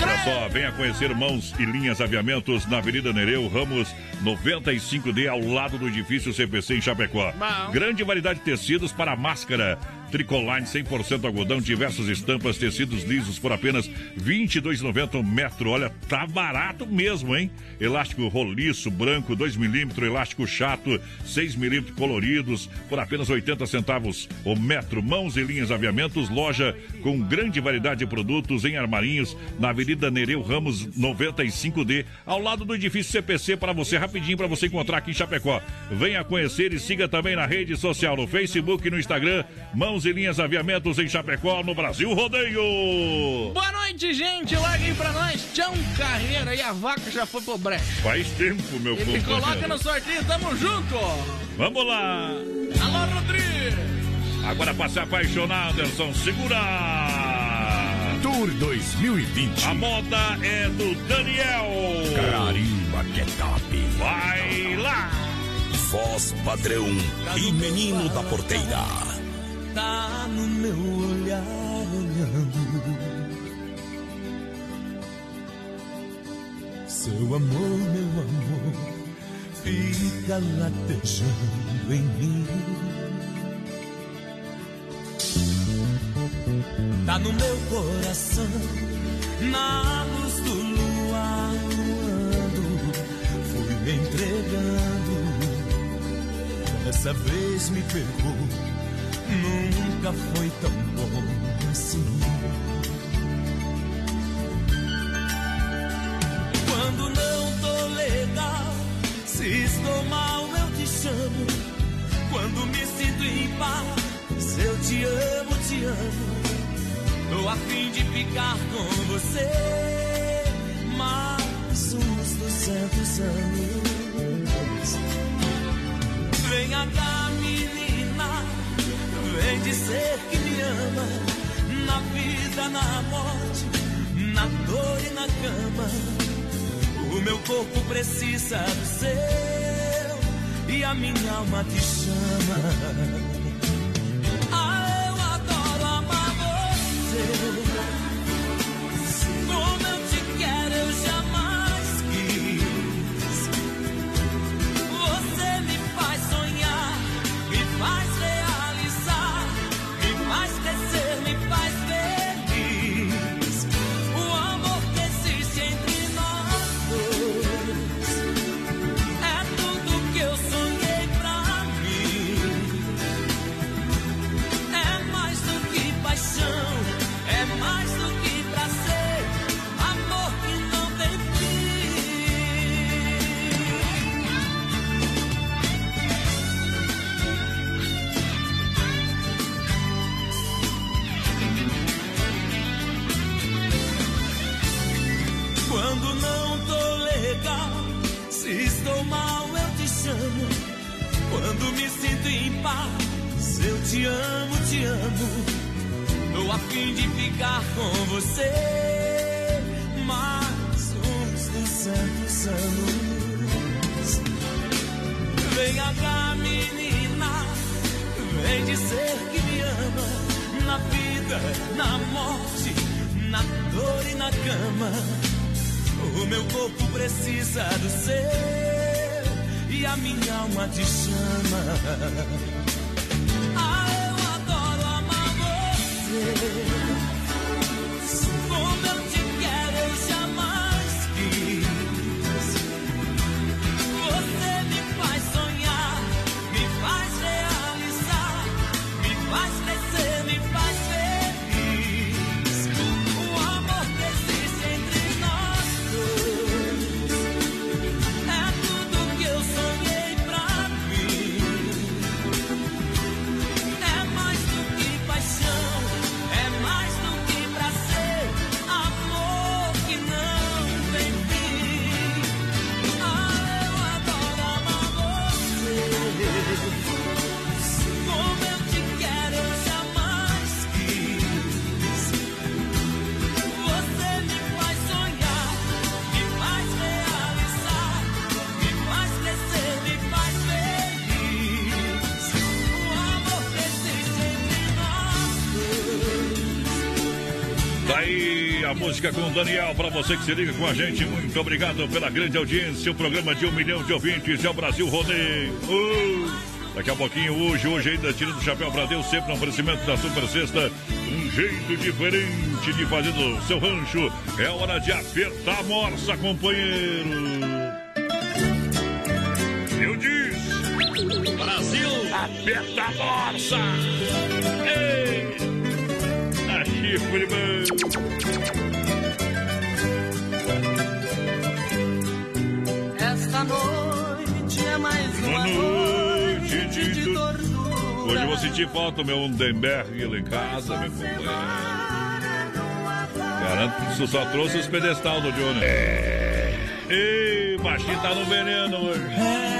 Speaker 2: Olha só, venha conhecer Mãos e Linhas Aviamentos na Avenida Nereu Ramos 95D, ao lado do edifício CPC em Chapecó. Grande variedade de tecidos para máscara. Tricoline 100% algodão, diversas estampas, tecidos lisos por apenas R$ 22,90 um metro. Olha, tá barato mesmo, hein? Elástico roliço, branco, 2 milímetros, elástico chato, 6 milímetros coloridos, por apenas 80 centavos o metro. Mãos e linhas aviamentos, loja com grande variedade de produtos em armarinhos, na Avenida Nereu Ramos 95D, ao lado do edifício CPC, para você, rapidinho, para você encontrar aqui em Chapecó. Venha conhecer e siga também na rede social, no Facebook e no Instagram, Mãos e Linhas Aviamentos em Chapecó, no Brasil Rodeio.
Speaker 6: Boa noite, gente. Larga aí pra nós. Tchau, carreira. E a vaca já foi pro brecha.
Speaker 2: Faz tempo, meu
Speaker 6: Ele
Speaker 2: companheiro.
Speaker 6: coloca no sorteio. Tamo junto.
Speaker 2: Vamos lá.
Speaker 6: Alô, Rodrigo.
Speaker 2: Agora pra se apaixonar, Anderson, segura!
Speaker 13: Tour 2020.
Speaker 2: A moda é do Daniel.
Speaker 13: Carimba que é top.
Speaker 2: Vai lá!
Speaker 13: Voz padrão e menino da porteira.
Speaker 4: Tá no meu olhar olhando. Seu amor, meu amor, fica latejando em mim. Tá no meu coração, na luz do luar. Fui
Speaker 7: me entregando. Dessa vez me pegou, nunca foi tão bom assim. Quando não tô legal, se estou mal, eu te chamo. Quando me sinto em paz, eu te amo, te amo. Tô a fim de ficar com você mais uns duzentos anos. Venha cá, menina, vem dizer que me ama. Na vida, na morte, na dor e na cama. O meu corpo precisa do seu e a minha alma te chama. Ah, eu adoro amar você. Sinto em paz, eu te amo, te amo. Tô a fim de ficar com você mais uns duzentos anos. Venha cá, menina, vem dizer que me ama. Na vida, na morte, na dor e na cama. O meu corpo precisa do seu e a minha alma te chama. Ah, eu adoro amar você.
Speaker 2: Música com o Daniel, para você que se liga com a gente, muito obrigado pela grande audiência. O programa de um milhão de ouvintes é o Brasil Rodeio. Uh! Daqui a pouquinho, hoje, hoje ainda tirando o chapéu para Deus, sempre no oferecimento da Super Sexta. Um jeito diferente de fazer do seu rancho. É hora de apertar a morsa, companheiro. Eu disse. Brasil. Aperta a morsa. Ei! A chifre, mano. Hoje eu vou sentir falta do meu Undenberg lá em casa, meu companheiro. Garanto que isso só trouxe os pedestal do Johnny. Ei, o baixinho tá no veneno hoje.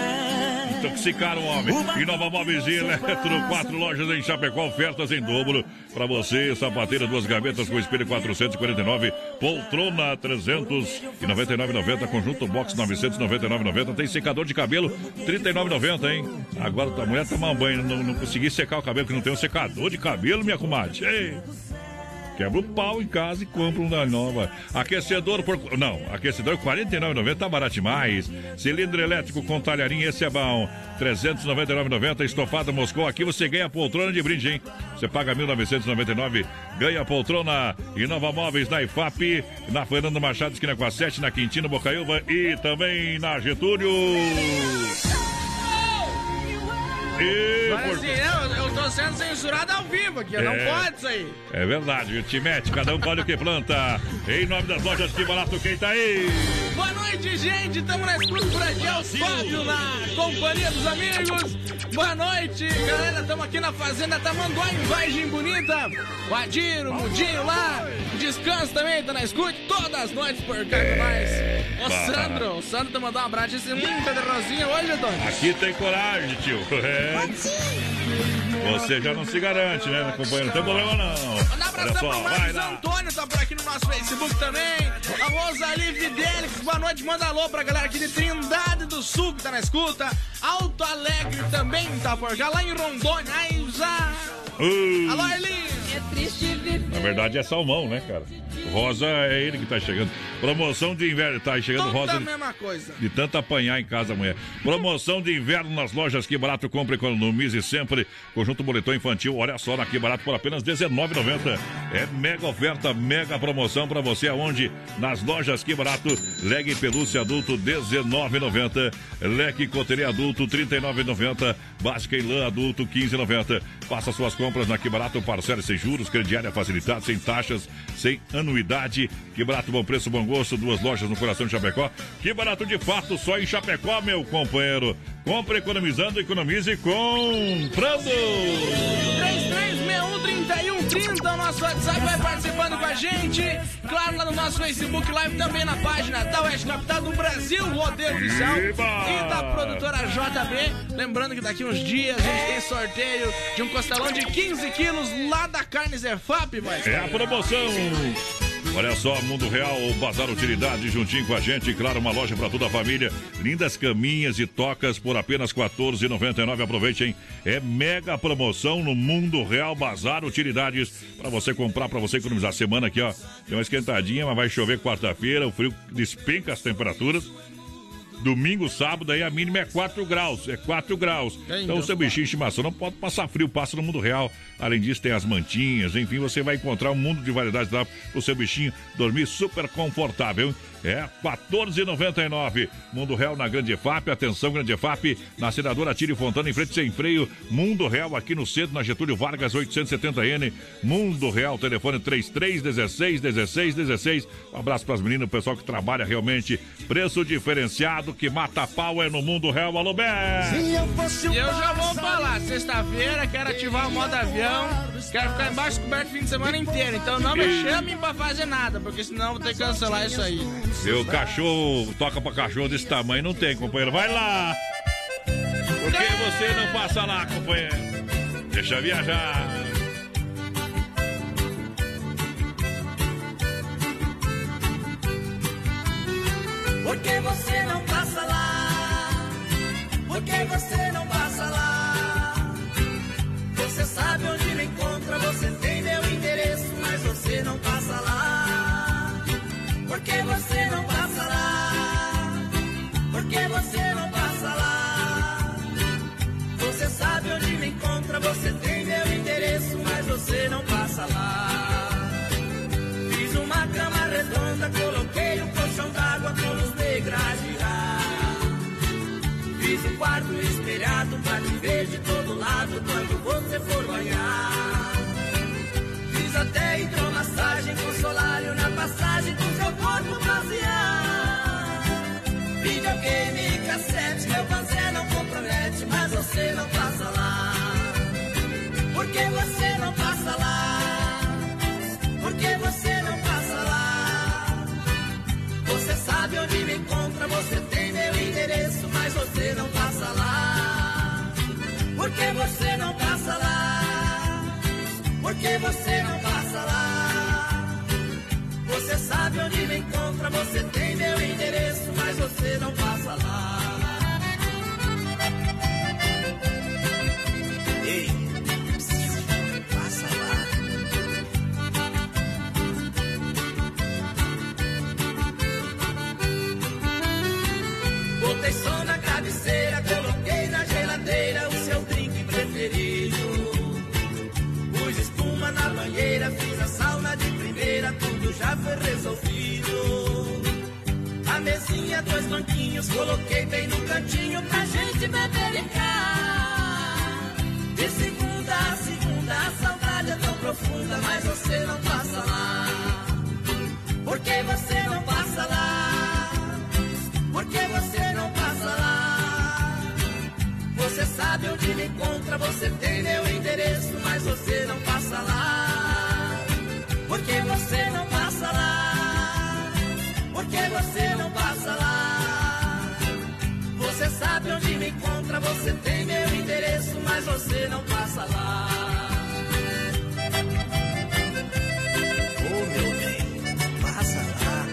Speaker 2: Intoxicaram o homem. E Nova Móveis e Eletro, quatro lojas em Chapecó, ofertas em dobro. Pra você, sapateira, duas gavetas com espelho 449, poltrona 399,90, conjunto box 999,90. Tem secador de cabelo 39,90, hein? Agora a mulher tomar um banho, não, não consegui secar o cabelo, que não tem um secador de cabelo, minha comadre. Ei. Quebra o pau em casa e compra um da nova. Aquecedor por. Não, aquecedor R$ 49,90 tá barato demais. Cilindro elétrico com talharinho, esse é bom. R$ 399,90. Estofado Moscou. Aqui você ganha poltrona de brinde, hein? Você paga R$ 1.999, ganha poltrona. E Nova Móveis na IFAP, na Fernando Machado, esquina com a 7, na Quintino Bocaiúva e também na Getúlio. E
Speaker 6: Mas assim, eu, eu tô sendo censurado ao vivo aqui, não
Speaker 2: É.
Speaker 6: pode isso aí.
Speaker 2: É verdade, viu? Timete, cada um colhe o que planta. Em nome das lojas que barato, quem tá aí?
Speaker 6: Boa noite, gente. Tamo na escuta por aqui. É o Fábio na companhia dos amigos. Boa noite, galera. Tamo aqui na Fazenda Tamanduá, em Vargem Bonita. O Adiro, o Mudinho lá. Descanso também, tá na escuta. Todas as noites por cá com nós. Ô. Sandro. O Sandro tá mandando um abraço. Disse, hum, Pedro Rosinha. Hoje, Dona.
Speaker 2: Aqui tem coragem, tio. *laughs* É. Você já não se garante, né, companheiro? Não tem problema não.
Speaker 6: Manda
Speaker 2: Olha
Speaker 6: abração
Speaker 2: só,
Speaker 6: pro
Speaker 2: vai
Speaker 6: Marcos
Speaker 2: lá.
Speaker 6: Antônio, tá por aqui no nosso Facebook também. A Rosalie Fidelix, boa noite, manda alô pra galera aqui de Trindade do Sul que tá na escuta. Alto Alegre também tá por cá, lá em Rondônia. Aí já.
Speaker 2: Uh.
Speaker 6: Alô, Erlinho.
Speaker 19: É.
Speaker 2: Na verdade é salmão, né, cara? Rosa é ele que tá chegando. Promoção de inverno. Tá chegando
Speaker 6: Tudo
Speaker 2: rosa.
Speaker 6: a
Speaker 2: de-
Speaker 6: mesma coisa.
Speaker 2: De tanto apanhar em casa, mulher. Promoção de inverno nas lojas Que Barato. Compre, economize sempre. Conjunto Boletom Infantil. Olha só, na Que Barato por apenas R$19,90. É mega oferta, mega promoção pra você. Aonde? Nas lojas Que Barato. Leg Pelúcia Adulto R$19,90. Leque Coteria Adulto R$39,90. Básica e lã Adulto R$15,90. Faça suas compras na Que Barato. Parcela sem juros, crediária facilitada, sem taxas, sem anuidade. Que Barato, bom preço, bom gosto. Duas lojas no coração de Chapecó. Que barato de fato, só em Chapecó, meu companheiro. Compre economizando, economize comprando.
Speaker 6: 33613130, o nosso WhatsApp vai participando com a gente. Claro, lá no nosso Facebook Live, também na página da Oeste Capital do Brasil, Rodeio Oficial e da produtora JB. Lembrando que daqui uns dias a gente tem sorteio de um costelão de 15 quilos lá da Carne Zefap, vai.
Speaker 2: É a promoção. Olha só, Mundo Real, Bazar Utilidade juntinho com a gente. Claro, uma loja para toda a família. Lindas caminhas e tocas por apenas R$ 14,99. Aproveite, hein? É mega promoção no Mundo Real Bazar Utilidades. Para você comprar, para você economizar. Semana aqui, ó. Deu uma esquentadinha, mas vai chover quarta-feira. O frio despenca as temperaturas. Domingo, sábado, aí a mínima é 4 graus. É 4 graus. Então o seu bichinho de estimação não pode passar frio, passa no mundo real. Além disso, tem as mantinhas, enfim, você vai encontrar um mundo de variedades lá pro seu bichinho dormir super confortável. É 14,99. Mundo Real na Grande EFAP. Atenção, Grande EFAP. Na senadora Tire Fontana, em frente sem freio. Mundo Real aqui no centro, na Getúlio Vargas, 870N. Mundo Real, telefone 3316 16 16. Um abraço para as meninas, o pessoal que trabalha realmente. Preço diferenciado que mata pau é no Mundo Real. Alô, Bé!
Speaker 6: E eu já vou falar, sexta-feira quero ativar o modo avião, quero ficar embaixo coberto o fim de semana inteiro. Então não me
Speaker 2: Ih.
Speaker 6: chamem pra fazer nada, porque senão eu vou ter que cancelar isso aí.
Speaker 2: Seu cachorro, toca pra cachorro desse tamanho, não tem, companheiro. Vai lá! Por que você não passa lá, companheiro? Deixa viajar.
Speaker 20: Por que você não passa lá? Por que você não passa lá? Você sabe onde me encontra, você tem Por que você não passa lá? Por que você não passa lá? Você sabe onde me encontra, você tem meu endereço, mas você não passa lá. Fiz uma cama redonda, coloquei um colchão d'água com a girar. Fiz um quarto espelhado pra te ver de todo lado quando você for banhar. Até hidromassagem com solário na passagem do seu corpo basear. Videogame cassete, meu banzé não compromete, mas você não passa lá. Por que você não passa lá? Por que você não passa lá? Você sabe onde me encontra, você tem meu endereço, mas você não passa lá. Por que você não passa lá? Por que você não? Você sabe onde me encontra, você tem meu endereço, mas você não passa lá. Ei, passa lá. Botei só na já foi resolvido. A mesinha, dois banquinhos, coloquei bem no cantinho pra gente beber e cá. De segunda a segunda, a saudade é tão profunda, mas você não passa lá. Por que você não passa lá? Por que você não passa lá? Você sabe onde me encontra, você tem meu endereço, mas você não passa lá. Por que você não passa lá? Por que você não passa lá? Você sabe onde me encontra, você tem meu endereço, mas você não passa lá. Oh, meu bem, passa lá.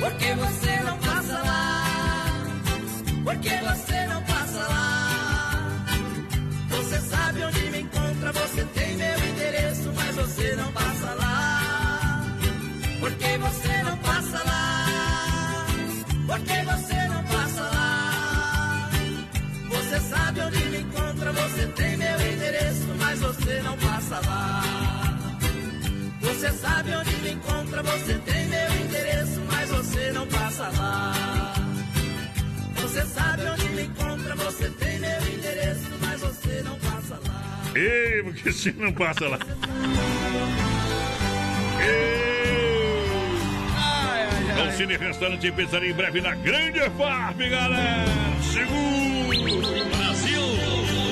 Speaker 20: Por que você não passa lá? Por que você Por que você não passa lá? Você sabe onde me encontra, você tem meu endereço, mas você não passa lá. Você sabe onde me encontra, você tem meu endereço, mas você não passa lá. Você sabe onde me encontra, você tem meu endereço, mas você não passa lá.
Speaker 2: Ei, porque você não passa lá. Ei. Cine Restaurante e Pizzaria em breve na Grande FAP, galera. Seguro. Brasil.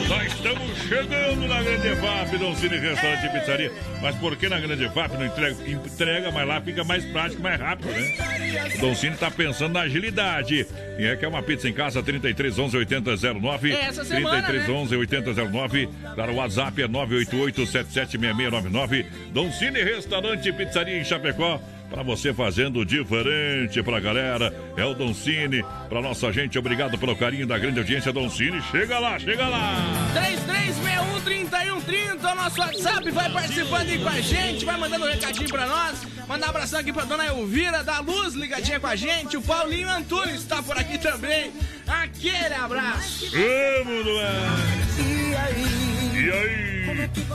Speaker 2: Nós estamos chegando na Grande FAP, Dom Cine Restaurante e Pizzaria. Mas por que na Grande FAP não entrega? Entrega, mas lá fica mais prático, mais rápido, né? O Dom Cine tá pensando na agilidade. E é que é uma pizza em casa, 33 11 80 09.
Speaker 6: É essa semana,
Speaker 2: 33
Speaker 6: né?
Speaker 2: 11 80 09. Claro, o WhatsApp é 988 776699. Dom Cine Restaurante e Pizzaria em Chapecó. Pra você fazendo diferente pra galera. É o Don Cine. Pra nossa gente, obrigado pelo carinho da grande audiência, Don Cine. Chega lá, chega lá.
Speaker 6: 3361-3130, o nosso WhatsApp, vai participando aí com a gente, vai mandando um recadinho pra nós. Mandar um abração aqui pra dona Elvira da Luz, ligadinha com a gente. O Paulinho Antunes tá por aqui também. Aquele abraço.
Speaker 2: Vamos, E aí?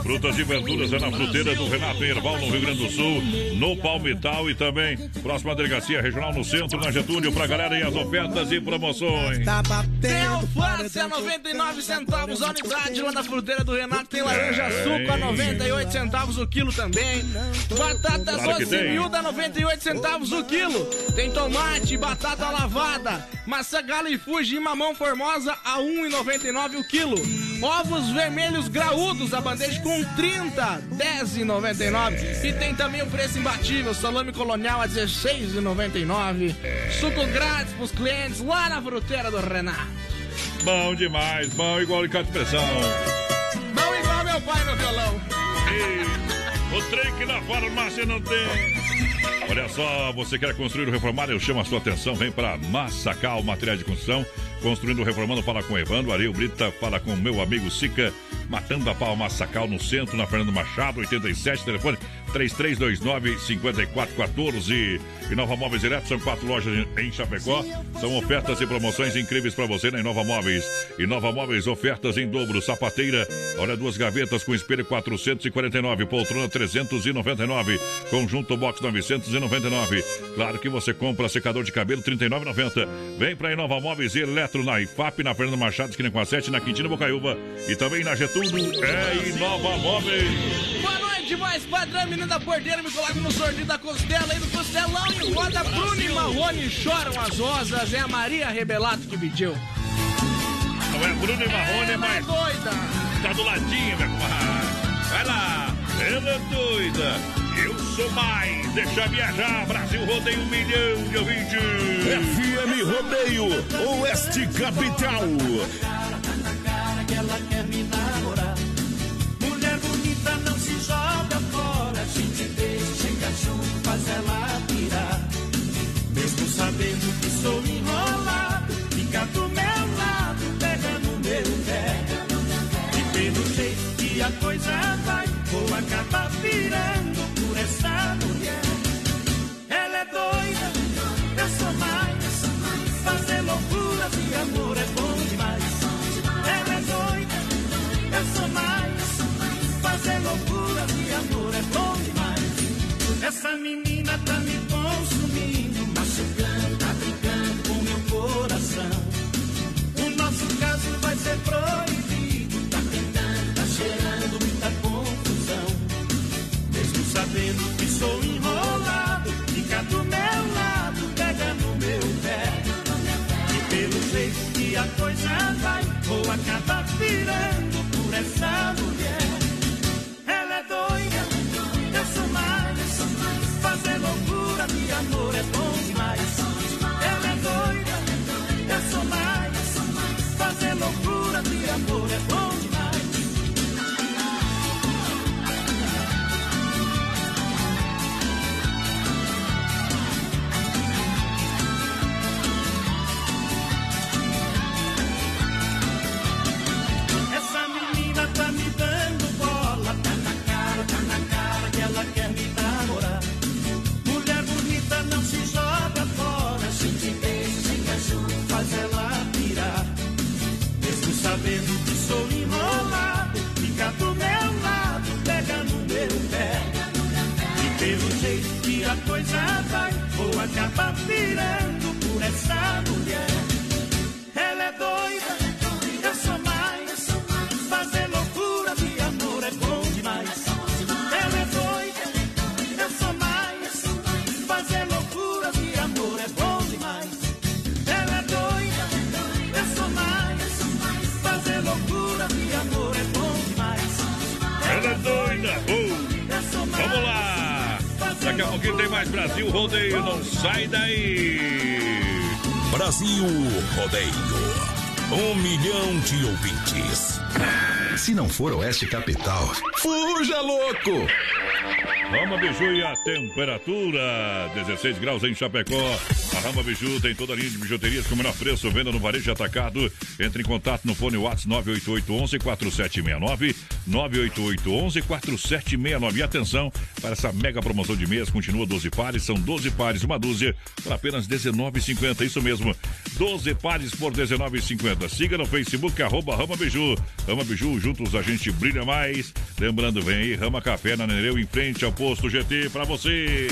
Speaker 2: Frutas e verduras é na fruteira do Renato Erval, no Rio Grande do Sul, no Palmital e também próxima delegacia regional no centro, na Getúlio, pra galera e as ofertas e promoções.
Speaker 6: Tem alface a 99 centavos a unidade lá na fruteira do Renato. Tem laranja
Speaker 2: É.
Speaker 6: suco a 98 centavos o quilo também. Batata
Speaker 2: Claro
Speaker 6: doce miúda a 98 centavos o quilo. Tem tomate, batata lavada, maçã gala e fuji e mamão formosa a 1,99 o quilo. Ovos vermelhos graúdos, a bandeja com 30, 10,99. E tem também o preço imbatível, salame colonial a 16,99. Suco grátis pros clientes lá na fruteira do Renato.
Speaker 2: Bom demais, bom igual de de pressão.
Speaker 6: Não igual meu pai no violão.
Speaker 2: E o trem que na farmácia não tem. Olha só, você quer construir ou reformar? Eu chamo a sua atenção. Vem para Massacal Material de Construção. Construindo reformando, fala com Evandro. Ariel Brita, fala com meu amigo Sica. Matando a pau Massacal no centro, na Fernando Machado, 87, telefone 3329-5414. E Nova Móveis Direto, são quatro lojas em- Chapecó. São ofertas e promoções incríveis para você na Inova Móveis. Inova Móveis, ofertas em dobro. Sapateira, olha, duas gavetas com espelho 449, poltrona 399, conjunto box 999. Claro que você compra secador de cabelo 39,90. Vem para Inova Móveis e Eletro na IFAP, na Fernando Machado, esquina com a 7, na Quintina Bocaiúva e também na Getúlio. É Inova Móveis.
Speaker 6: Boa noite, mais padrão, menino da porteira, me coloca no sorteio da costela aí do costelão e roda Bruno e Marrone, choram as rosas, é a Maria Rebelato que pediu.
Speaker 2: Não é Bruno e Marrone, é
Speaker 6: é
Speaker 2: mais.
Speaker 6: doida.
Speaker 2: Tá do ladinho, comadre. Vai lá, ela é doida. Eu sou mais. Deixa viajar. Brasil rodeia um milhão de ouvintes.
Speaker 4: FM Rodeio, Oeste Capital.
Speaker 20: que ela quer me namorar. Mulher bonita não se joga fora, a gente deixa, chega junto, faz ela pirar. Mesmo sabendo que sou enrolado, fica do meu lado, pega no meu pé. E pelo jeito que a coisa acaba virando por essa mulher. Ela é doida, eu sou mais. Fazer
Speaker 4: loucura de amor é bom demais. Ela é doida, eu sou mais. Fazer loucura de amor é bom demais. Essa menina. Acabar virando por essa mulher. Ela é doida, eu sou mais. Fazer loucura de amor é bom
Speaker 2: vou Brasil Rodeio. Não sai daí.
Speaker 9: Brasil Rodeio. Um milhão de ouvintes.
Speaker 13: Se não for Oeste Capital, fuja louco!
Speaker 2: Rama Biju e a temperatura 16 graus em Chapecó. A Rama Biju tem toda a linha de bijuterias com o menor preço, venda no varejo atacado. Entre em contato no fone WhatsApp 98811 4769 98811 4769. E atenção para essa mega promoção de mês, continua 12 pares, são 12 pares, uma dúzia por apenas R$19,50. Isso mesmo, 12 pares por R$19,50. Siga no Facebook, arroba Rama Biju. Rama Biju, juntos a gente brilha mais. Lembrando, vem aí, Rama Café na Nereu, em frente ao posto GT para você.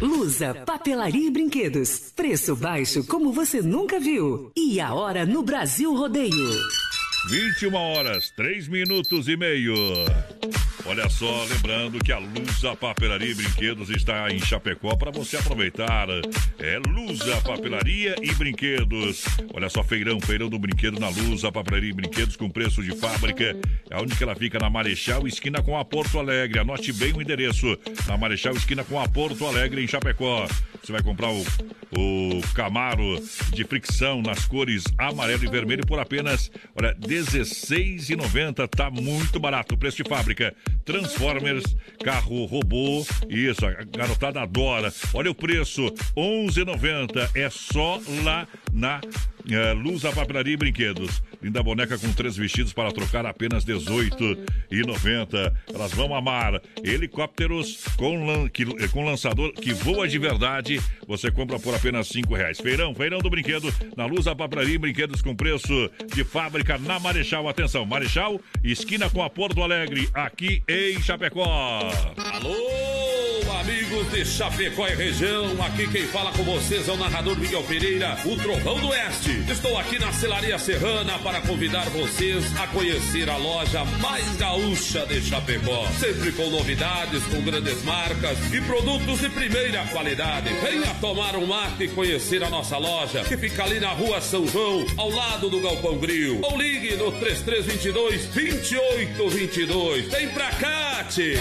Speaker 21: Lusa, papelaria e brinquedos. Preço baixo como você nunca viu. E a hora no Brasil Rodeio.
Speaker 2: 21 horas, 3 minutos e meio. Olha só, lembrando que a Lusa Papelaria e Brinquedos está em Chapecó para você aproveitar. É Lusa Papelaria e Brinquedos. Olha só, feirão, feirão do brinquedo na Lusa Papelaria e Brinquedos com preço de fábrica. É onde que ela fica na Marechal, esquina com a Porto Alegre. Anote bem o endereço. Na Marechal, esquina com a Porto Alegre, em Chapecó. Você vai comprar o, o Camaro de fricção nas cores amarelo e vermelho por apenas, olha, R$16,90. Tá muito barato. Preço de fábrica. Transformers, carro robô. Isso, a garotada adora. Olha o preço, R$11,90. É só lá na é, Luz Papelaria e Brinquedos. Linda boneca com três vestidos para trocar apenas R$18,90. Elas vão amar. Helicópteros com, lan, que, com lançador que voa de verdade. Você compra por apenas R$ reais. Feirão, feirão do brinquedo. Na Luz a Papelaria e Brinquedos com preço de fábrica na Marechal. Atenção, Marechal, esquina com a Porto Alegre, aqui em Chapecó.
Speaker 22: Alô, amigos de Chapecó e região. Aqui quem fala com vocês é o narrador Miguel Pereira, o Trovão do Oeste. Estou aqui na Celaria Serrana para convidar vocês a conhecer a loja mais gaúcha de Chapecó. Sempre com novidades, com grandes marcas e produtos de primeira qualidade. Venha tomar um mate e conhecer a nossa loja, que fica ali na rua São João, ao lado do Galpão Grill. Ou ligue no 3322 2822. Vem pra cá, tchê.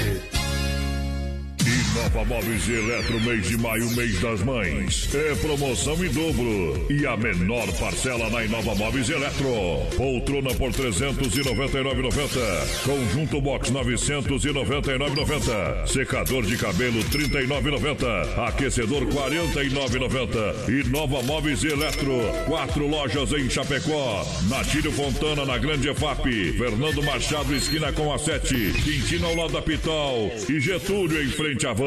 Speaker 1: Nova Móveis e Eletro, mês de maio, mês das mães. É promoção em dobro. E a menor parcela na Inova Móveis e Eletro. Poltrona por 399,90. Conjunto Box 999,90. Secador de cabelo 39,90. Aquecedor 49,90. E Nova Móveis e Eletro. Quatro lojas em Chapecó. Natílio Fontana na Grande EFAP. Fernando Machado, esquina com a 7. Quintino ao lado da Pitol. E Getúlio em frente à van.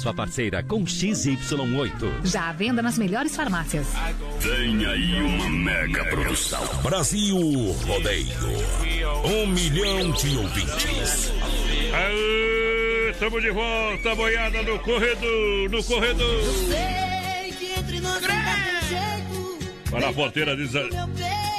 Speaker 17: sua parceira com XY8.
Speaker 16: Já à venda nas melhores farmácias.
Speaker 9: Tem aí uma mega produção. Brasil Rodeio. Um milhão de ouvintes.
Speaker 2: Aê, tamo de volta, boiada no corredor, no corredor.
Speaker 4: Sei que entre nós não dá jeito.
Speaker 2: Para a porteira des...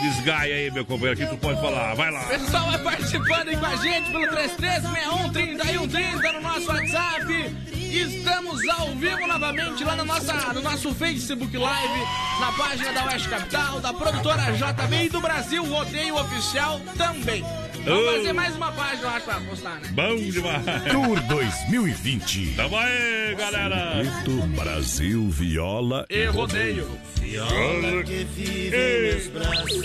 Speaker 2: desgaia aí, meu companheiro, aqui tu pode falar, vai lá.
Speaker 6: Pessoal vai participando aí com a gente pelo 3361 3130 no nosso WhatsApp. Estamos ao vivo novamente lá no, nossa, no nosso Facebook Live, na página da Oeste Capital, da produtora JB e do Brasil Rodeio Oficial também. Vamos
Speaker 2: Oh.
Speaker 6: fazer mais uma página lá pra postar, né?
Speaker 2: Bom demais.
Speaker 13: Tour 2020.
Speaker 2: Tamo aí, galera.
Speaker 13: Grito Brasil Viola
Speaker 6: E rodeio.
Speaker 2: Viola que vive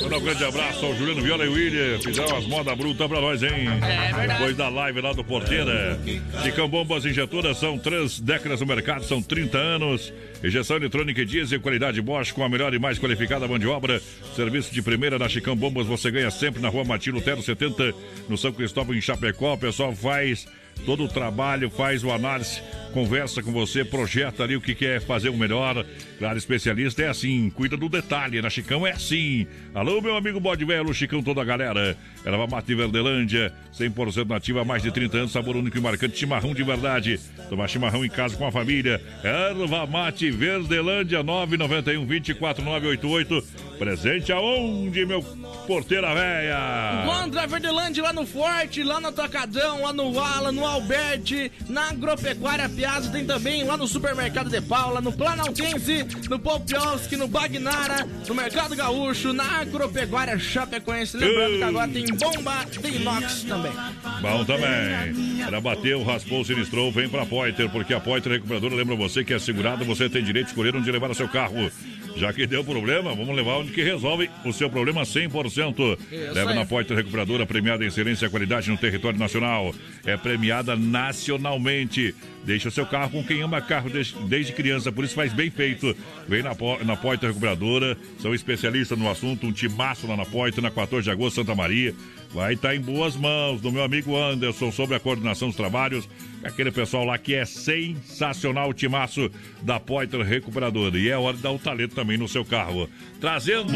Speaker 2: Manda um grande abraço ao Juliano Viola e William. Fizeram as modas brutas pra nós, hein?
Speaker 6: É verdade.
Speaker 2: Depois da live lá do Porteira. Chicão Bombas Injetoras são três décadas no mercado, são 30 anos. Injeção eletrônica e diesel, qualidade Bosch com a melhor e mais qualificada mão de obra. Serviço de primeira na Chicão Bombas, você ganha sempre na rua Matilo Tero 70, no São Cristóvão, em Chapecó. O pessoal faz todo o trabalho, faz o análise, conversa com você, projeta ali o que quer fazer o melhor. Claro, especialista é assim, cuida do detalhe. Na Chicão é assim. Alô, meu amigo Bode Chicão, toda a galera. Erva Mate Verdelândia, 100% nativa há mais de 30 anos, sabor único e marcante, chimarrão de verdade. Tomar chimarrão em casa com a família. Erva Mate Verdelândia, 991 24988. Presente aonde, meu porteira véia?
Speaker 6: Encontra Verdelândia lá no Forte, lá no Atacadão, lá no Ala, no Alberti, na Agropecuária Piazza, tem também lá no Supermercado de Paula, no Planaltense, no Popioski, no Bagnara, no Mercado Gaúcho, na Agropecuária Chapecoense. Lembrando que agora tem bomba de inox também.
Speaker 2: Bom também. Para bater, raspou, sinistrou, vem pra Poiter, porque a Poiter Recuperadora lembra você que é segurado, você tem direito de escolher onde levar o seu carro. Já que deu problema, vamos levar onde que resolve o seu problema 100%.
Speaker 6: Isso
Speaker 2: Leva na Poiter Recuperadora, premiada em excelência e qualidade no território nacional. É premiada nacionalmente. Deixa o seu carro com quem ama carro desde, criança, por isso faz bem feito. Vem na, na Poiter Recuperadora, são especialistas no assunto, um timaço lá na Poiter, na 14 de agosto, Santa Maria. Vai estar em boas mãos do meu amigo Anderson sobre a coordenação dos trabalhos. Aquele pessoal lá que é sensacional, o timaço da Poiter Recuperadora. E é hora de dar o talento também no seu carro. Trazendo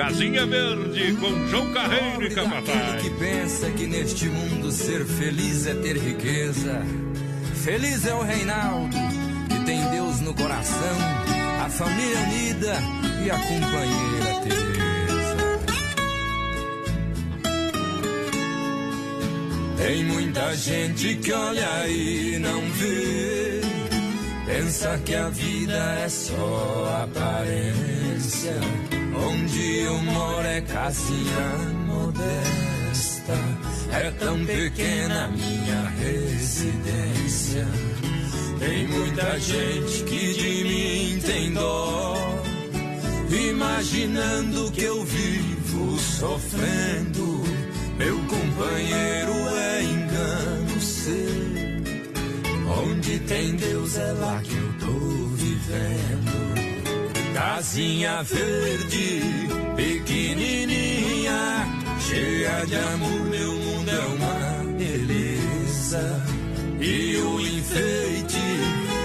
Speaker 2: Casinha Verde com João Carreiro e Capataz.
Speaker 23: que pensa que neste mundo ser feliz é ter riqueza. Feliz é o Reinaldo, que tem Deus no coração, a família unida e a companheira Teresa. Tem muita gente que olha e não vê, pensa que a vida é só aparência. Onde eu moro é casinha modesta, é tão pequena minha residência. Tem muita gente que de mim tem dó, imaginando que eu vivo sofrendo. Meu companheiro Tem Deus é lá que eu tô vivendo. Casinha verde, pequenininha, cheia de amor, meu mundo é uma beleza. E o enfeite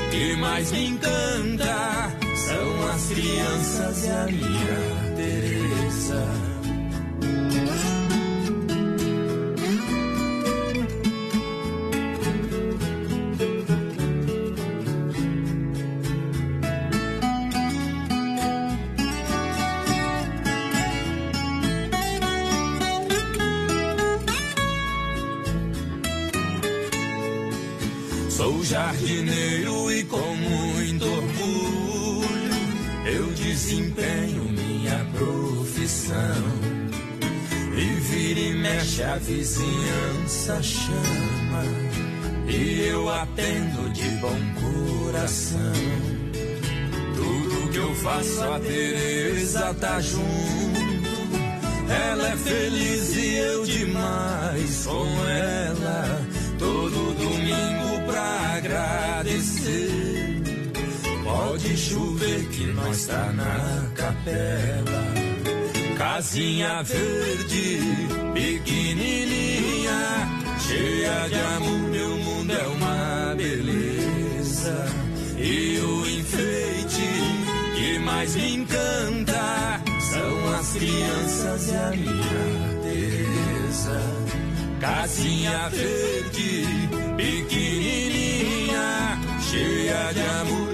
Speaker 23: que mais me encanta são as crianças e a minha Teresa. E mexe a vizinhança chama e eu atendo de bom coração. Tudo que eu faço a Teresa tá junto. Ela é feliz e eu demais com ela. Todo domingo pra agradecer. Pode chover que nós tá na capela. Casinha verde, pequenininha, cheia de amor, meu mundo é uma beleza. e o enfeite que mais me encanta são as crianças e a minha Teresa. Casinha verde, pequenininha, cheia de amor,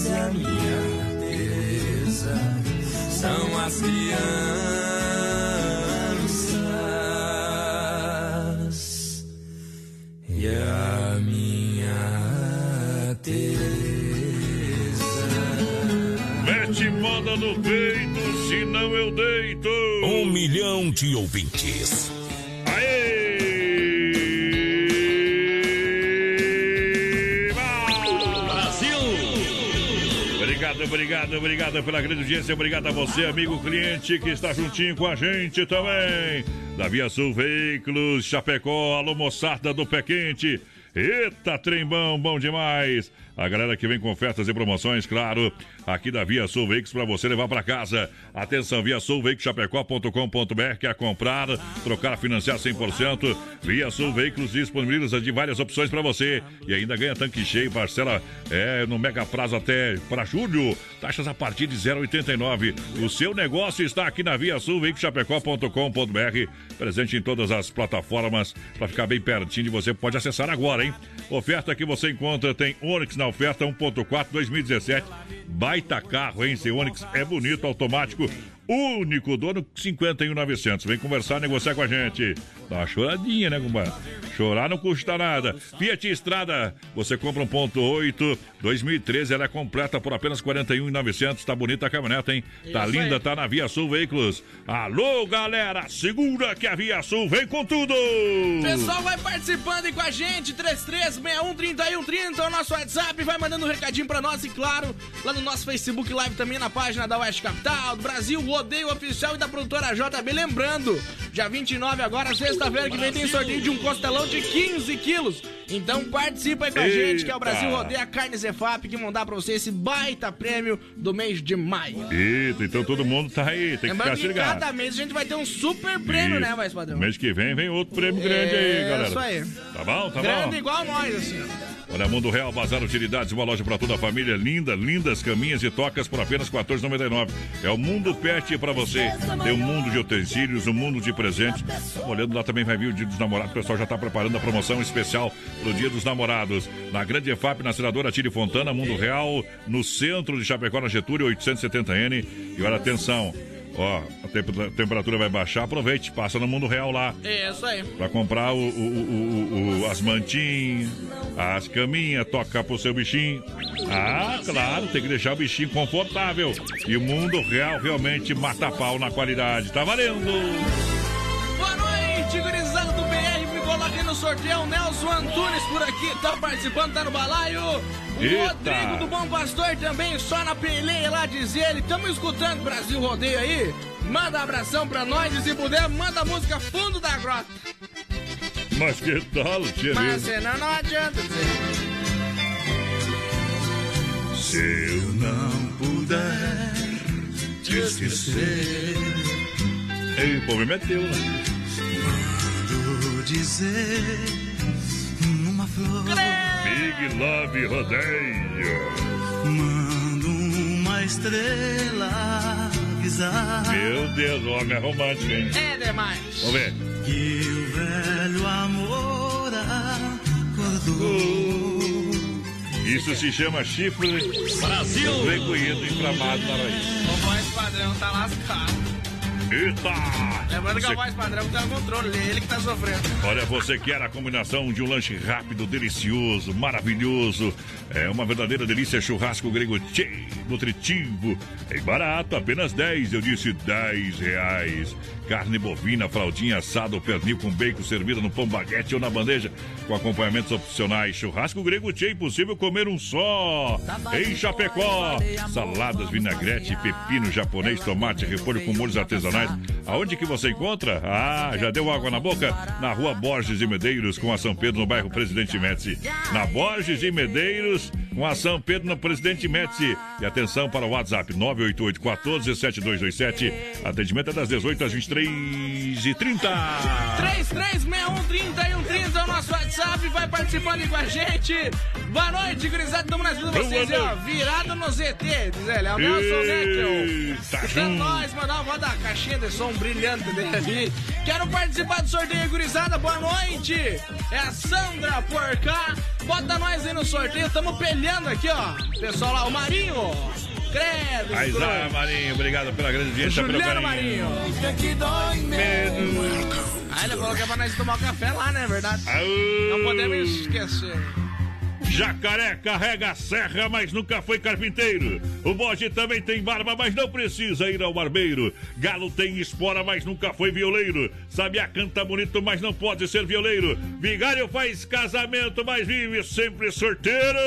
Speaker 23: crianças e a minha Teresa. São as crianças e a minha Teresa.
Speaker 2: Mete moda no peito, senão eu deito.
Speaker 1: Um milhão de ouvintes.
Speaker 2: Brasil! Obrigado, obrigado, obrigado pela grande audiência. Obrigado a você, amigo cliente, que está juntinho com a gente também. Da Via Sul Veículos, Chapecó, alô moçada do Pé Quente. Eita, trembão, bom demais. A galera que vem com ofertas e promoções, claro, aqui da Via Sul Veículos para você levar para casa. Atenção, Via Sul Chapecó.com.br, quer comprar, trocar, financiar 100%. Via Sul Veículos disponibiliza de várias opções para você e ainda ganha tanque cheio, parcela é, no mega prazo até para julho. Taxas a partir de 0,89. O seu negócio está aqui na Via Sul Veículos presente em todas as plataformas para ficar bem pertinho de você. Pode acessar agora, hein? Oferta que você encontra tem Onix na oferta 1.4 2017. Baita carro, hein? Seu Onix é bonito, automático. Único dono 51,900. Vem conversar, negociar com a gente. Dá uma choradinha, né, compadre? Chorar não custa nada. Fiat Estrada, você compra 1.8 2013, ela é completa por apenas 41,900. Tá bonita a caminhonete, hein? Tá
Speaker 6: Isso
Speaker 2: linda,
Speaker 6: aí.
Speaker 2: tá na Via Sul Veículos. Alô, galera, segura que a Via Sul vem com tudo!
Speaker 6: Pessoal, vai participando aí com a gente, 33613130 é o nosso WhatsApp, vai mandando um recadinho pra nós e claro, lá no nosso Facebook Live também na página da Oeste Capital, do Brasil Rodeio Oficial e da produtora JB. Lembrando, dia 29 agora, sexta-feira que vem tem sorteio de um costelão de 15 quilos. Então participa aí com a gente, que é o Brasil
Speaker 2: Eita.
Speaker 6: Rodeio a Carne Zefap, que vão dar pra você esse baita prêmio do mês de maio.
Speaker 2: Eita, então todo mundo tá aí, tem que
Speaker 6: Lembrando
Speaker 2: ficar se
Speaker 6: que
Speaker 2: ligado.
Speaker 6: cada mês a gente vai ter um super prêmio,
Speaker 2: Isso.
Speaker 6: né, mais padrão?
Speaker 2: Mês que vem vem outro prêmio grande aí,
Speaker 6: É,
Speaker 2: galera.
Speaker 6: isso aí.
Speaker 2: Tá bom, tá
Speaker 6: Grande
Speaker 2: bom?
Speaker 6: igual nós, assim.
Speaker 2: Olha, Mundo Real Bazar Utilidades, uma loja para toda a família. Linda, lindas caminhas e tocas por apenas R$ 14,99. É o Mundo Pet para você. Tem um mundo de utensílios, um mundo de presentes. Tá olhando lá também vai vir o Dia dos Namorados. O pessoal já está preparando a promoção especial pro Dia dos Namorados. Na Grande EFAP, na Senadora Tire Fontana, Mundo Real, no centro de Chapecó, na Getúlio, 870N. E olha, atenção. Ó, a temp- a temperatura vai baixar, aproveite, passa no mundo real lá.
Speaker 6: É, isso aí.
Speaker 2: Pra comprar o, o- o- o- as mantinhas, as caminhas, tocar pro seu bichinho. Ah, claro, tem que deixar o bichinho confortável. E o mundo real realmente mata pau na qualidade. Tá valendo!
Speaker 6: Boa noite, gurizada no sorteio. O Nelson Antunes por aqui tá participando, tá no balaio. O
Speaker 2: Eita.
Speaker 6: Rodrigo do Bom Pastor também, só na peleia lá, diz ele. Tamo escutando Brasil Rodeio aí. Manda abração pra nós e se puder, manda a música Fundo da Grota.
Speaker 2: Mas que tal, tia
Speaker 6: Mas senão não adianta dizer.
Speaker 2: Se eu não puder te esquecer. Ei, o povo meteu, né?
Speaker 4: Dizer numa flor.
Speaker 2: Big Love Rodeio.
Speaker 4: Mando uma estrela avisar.
Speaker 2: Meu Deus, o homem é romântico, hein?
Speaker 6: É demais.
Speaker 2: Vamos ver.
Speaker 4: Que o velho amor acordou.
Speaker 2: Isso se chama chifre
Speaker 6: Brasil.
Speaker 2: recolhido inflamado na raiz.
Speaker 6: O voz padrão tá lascado.
Speaker 2: Eita!
Speaker 6: Lembrando que
Speaker 2: Você-
Speaker 6: a voz padrão tá no controle, ele que tá sofrendo.
Speaker 2: Olha, você quer a combinação de um lanche rápido, delicioso, maravilhoso. É uma verdadeira delícia churrasco grego cheio, nutritivo. É barato, apenas 10, eu disse 10 reais. Carne bovina, fraldinha assada ou pernil com bacon servida no pão baguete ou na bandeja, com acompanhamentos opcionais. Churrasco grego cheio, impossível comer um só. Em Chapecó, saladas, vinagrete, pepino japonês, tomate, repolho com molhos artesanais. Aonde que você encontra? Ah, já deu água na boca? Na rua Borges e Medeiros, com a São Pedro, no bairro Presidente Médici. Na Borges e Medeiros, com a São Pedro no Presidente Médici. E atenção para o WhatsApp 988 14 7227. Atendimento é das 18 às 23 e 30.
Speaker 6: 3361 é o nosso WhatsApp. Vai participando aí com a gente. Boa noite, gurizada. Estamos na vida de vocês. Ó, virado no ZT, diz ele. É o Nelson Neckel. Escutando nós, mandar uma da caixinha de som brilhante dele ali. Quero participar do sorteio, gurizada. Boa noite. É a Sandra por cá. Bota nós aí no sorteio. Estamos pelhando aqui, ó. Pessoal lá, o Marinho. Credo. Escroto.
Speaker 2: ah, Marinho, obrigado pela grande audiência,
Speaker 6: Juliano. Marinho. Aí ele falou que é pra nós tomar café lá, né? Verdade. Não podemos esquecer.
Speaker 2: Jacaré carrega a serra, mas nunca foi carpinteiro. O bode também tem barba, mas não precisa ir ao barbeiro. Galo tem espora, mas nunca foi violeiro. Sabia canta bonito, mas não pode ser violeiro. Vigário faz casamento, mas vive sempre sorteiro.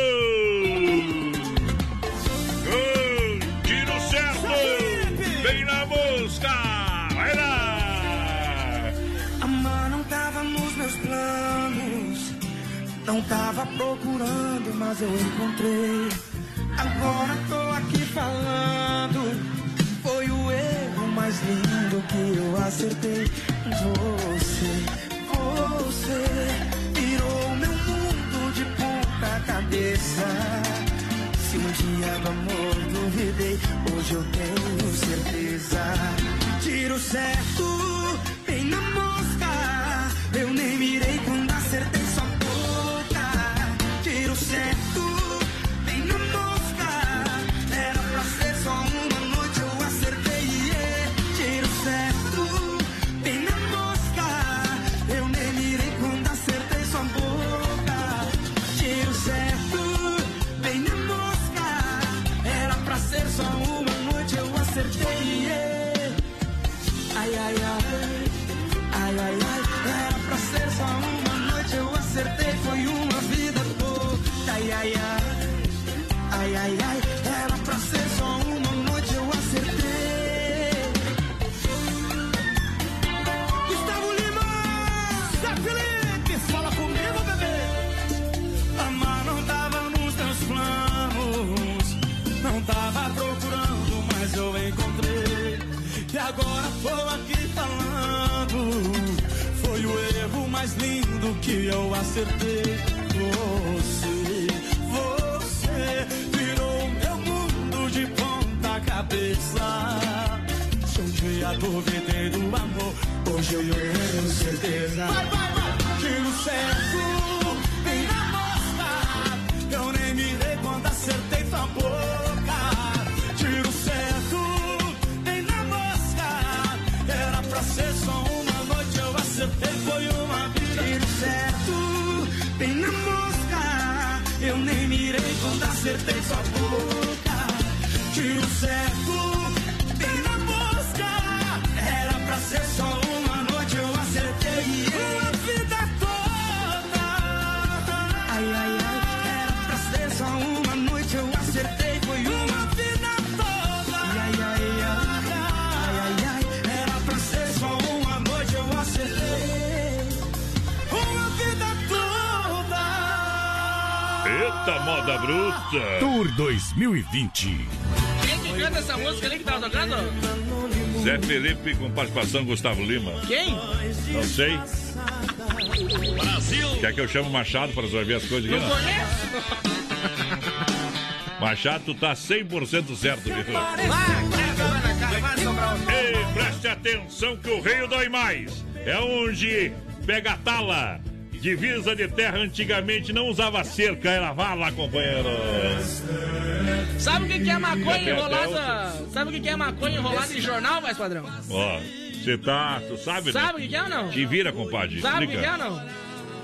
Speaker 2: Tiro certo, vem na mosca, vai lá.
Speaker 4: Amar não tava nos meus planos. Não tava procurando, mas eu encontrei. Agora tô aqui falando. Foi o erro mais lindo que eu acertei. Você, você virou meu mundo de ponta cabeça. Se um dia do amor duvidei, hoje eu tenho certeza. Tiro certo, que eu acertei. Você, você virou meu mundo de ponta cabeça. Se um dia duvidei do amor, hoje eu tenho certeza. Vai, vai, vai! Tiro certo, bem na mosca. Eu nem mirei quando acertei tua acertei sua boca. Tiro certo,
Speaker 2: bruta.
Speaker 9: Tour 2020.
Speaker 6: Quem que canta essa música ali que tava tocando?
Speaker 2: Zé Felipe com participação Gustavo Lima.
Speaker 6: Quem?
Speaker 2: Não sei.
Speaker 6: Brasil!
Speaker 2: Quer que eu chame o Machado para resolver as coisas aqui?
Speaker 6: Não
Speaker 2: Não?
Speaker 6: conheço?
Speaker 2: Machado, tu tá 100% certo, viu?
Speaker 6: um.
Speaker 2: Ei, preste atenção que o rei dói mais. É onde pega a tala. Divisa de terra antigamente não usava cerca, era vala, companheiro.
Speaker 6: Sabe o que que é maconha enrolada? Sabe o que é maconha enrolada em jornal, mais padrão?
Speaker 2: Ó, você tá, tu sabe, né?
Speaker 6: Sabe o que é ou não?
Speaker 2: Te vira, compadre.
Speaker 6: Sabe o que é ou não?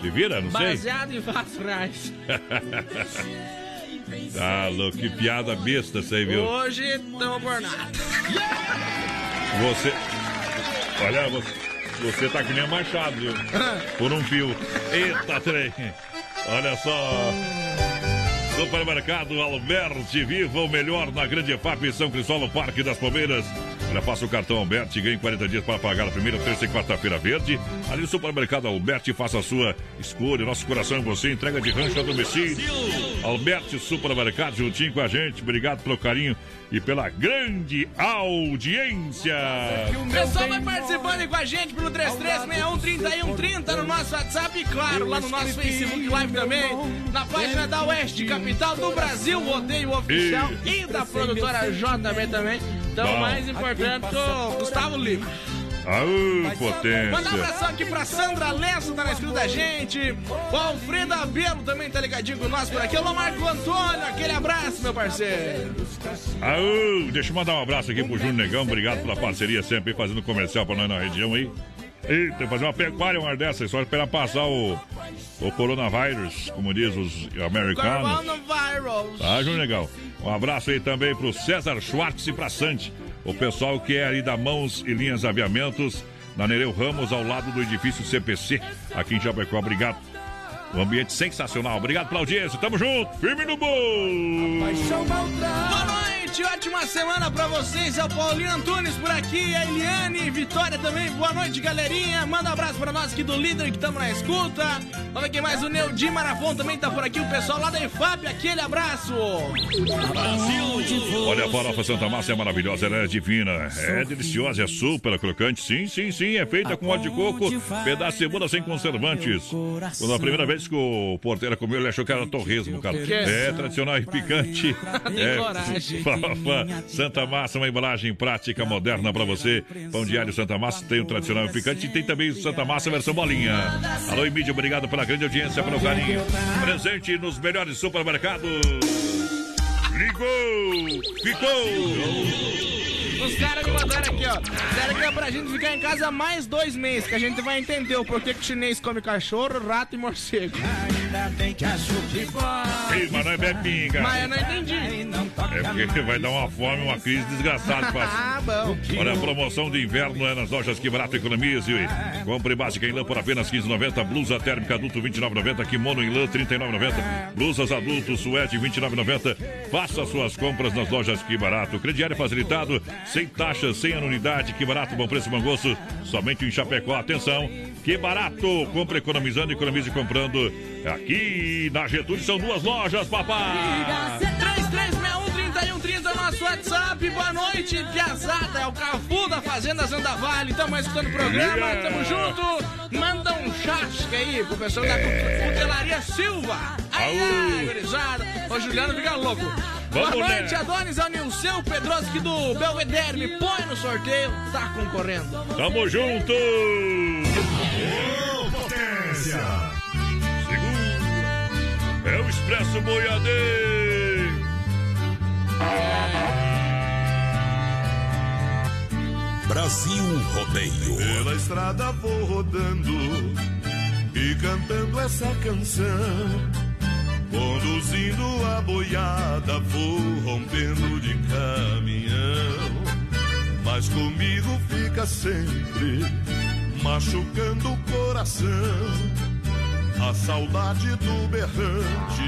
Speaker 2: Te vira, não sei.
Speaker 6: Baseado em fatos reais. *laughs*
Speaker 2: tá louco, que piada besta essa aí, viu?
Speaker 6: Hoje tamo por nada.
Speaker 2: Você. Olha, você, você tá que nem Machado, viu? *laughs* Por um fio. Eita, trem. Olha só. Supermercado Alberti, viva o melhor na Grande EFAP São Cristóvão, Parque das Palmeiras. Olha, faça o cartão Alberti e ganhe 40 dias para pagar a primeira, terça e quarta-feira verde. Ali no Supermercado Alberti, faça a sua escolha. Nosso coração em você, entrega de rancho a domicílio. Alberti Supermercado, juntinho com a gente. Obrigado pelo carinho e pela grande audiência.
Speaker 6: O pessoal vai participando com a gente pelo 33613130 no nosso WhatsApp e, claro, lá no nosso Facebook Live também, na página da Oeste Capital do Brasil, Rodeio Oficial e, da produtora JB também. Então,
Speaker 2: Bom.
Speaker 6: mais importante, o Gustavo Lima.
Speaker 2: Aô,
Speaker 6: Manda um
Speaker 2: potência.
Speaker 6: abração aqui pra Sandra Lesso, tá na escuta da gente. O Alfredo Abelo também tá ligadinho com nós por aqui. Alô, Marco Antônio, aquele abraço, meu parceiro.
Speaker 2: Aô, deixa eu mandar um abraço aqui pro Júnior Negão. Obrigado pela parceria sempre fazendo comercial pra nós na região aí. Eita, fazer uma pecuária, uma dessa, só esperar passar o, o coronavírus, como diz os americanos.
Speaker 6: Coronavirus.
Speaker 2: Tá, Júnior Negão? Um abraço aí também pro César Schwartz e pra Santi. O pessoal que é ali da Mãos e Linhas Aviamentos, na Nereu Ramos, ao lado do edifício CPC, aqui em Chapecó. Obrigado. Um ambiente sensacional. Obrigado pela audiência. Tamo junto. Firme no bolo.
Speaker 6: Boa noite, ótima semana pra vocês. É o Paulinho Antunes por aqui, a Eliane, Vitória também. Boa noite, galerinha. Manda um abraço pra nós aqui do líder que estamos na escuta. Vamos ver quem mais. O Neudi Marafon também tá por aqui. O pessoal lá da EFAP, aquele abraço.
Speaker 2: Olha, a farofa Santa Massa é maravilhosa, ela é divina, é deliciosa, é super crocante. Sim, sim, sim, é feita com óleo de coco, pedaço de cebola sem conservantes. Quando a primeira vez que o porteiro comeu, ele achou que era torresmo, cara. É tradicional e picante. É, *laughs* Santa Massa, uma embalagem prática, moderna pra você. Pão diário Santa Massa tem o tradicional e picante e tem também o Santa Massa versão bolinha. Alô, e mídia, obrigado pela grande audiência, pelo carinho. Presente nos melhores supermercados. Ligou! Ficou!
Speaker 6: Os caras me mandaram aqui, ó. Disseram que é pra gente ficar em casa mais dois meses, que a gente vai entender o porquê que o chinês come cachorro, rato e morcego. Ainda bem que achou que
Speaker 2: Ei, mas não é pinga.
Speaker 6: Mas eu não entendi.
Speaker 2: É porque *laughs* vai dar uma fome, uma crise desgraçada. *laughs*
Speaker 6: Ah, bom.
Speaker 2: Olha, a promoção de inverno é nas lojas Que Barato Economize. Compre básica em lã por apenas 15,90. Blusa térmica adulto 29,90. Kimono em lã 39,90. Blusas adultos suede 29,90. Faça suas compras nas lojas Que Barato. Crediário facilitado, sem taxas, sem anuidade. Que Barato, bom preço, bom gosto. Somente em Chapecó. Atenção, Que Barato. Compre economizando, economize comprando. Aqui na Getúlio são duas lojas, papai.
Speaker 6: 33613130 nosso WhatsApp. Boa noite, Piazada. É o Cafu da Fazenda Zanda Vale. Tamo escutando o programa,
Speaker 2: Yeah.
Speaker 6: tamo junto. Manda um chasque aí pro pessoal da Cutelaria Silva. Ai, ai, gurizada. Ô, Juliano, fica louco.
Speaker 2: Vamos
Speaker 6: Boa noite,
Speaker 2: nessa.
Speaker 6: Adonis, é o Nilceu Pedroski do Belvedere. Me põe no sorteio, tá concorrendo.
Speaker 2: Tamo junto!
Speaker 13: Potência.
Speaker 2: Segura! É o Expresso Boiadeiro!
Speaker 13: Brasil Rodeio.
Speaker 24: Pela estrada vou rodando e cantando essa canção. Conduzindo a boiada, vou rompendo de caminhão. Mas comigo fica sempre machucando o coração. A saudade do berrante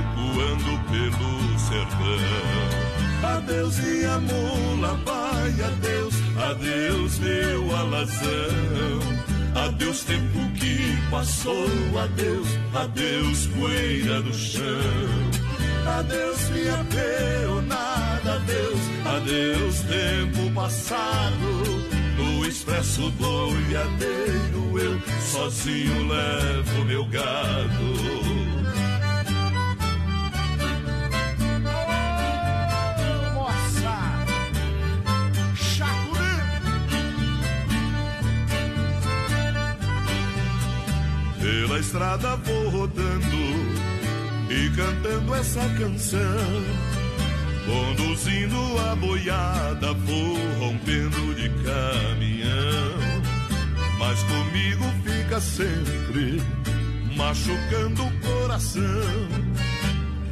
Speaker 24: ecoando pelo sertão. Adeus minha mula, vai, adeus, adeus meu alazão. Adeus tempo que passou, adeus, adeus poeira do chão. Adeus minha peonada, adeus, adeus tempo passado. Expresso boiadeiro eu sozinho levo meu gado. Pela estrada vou rodando e cantando essa canção. Conduzindo a boiada, vou rompendo de caminhão. Mas comigo fica sempre machucando o coração.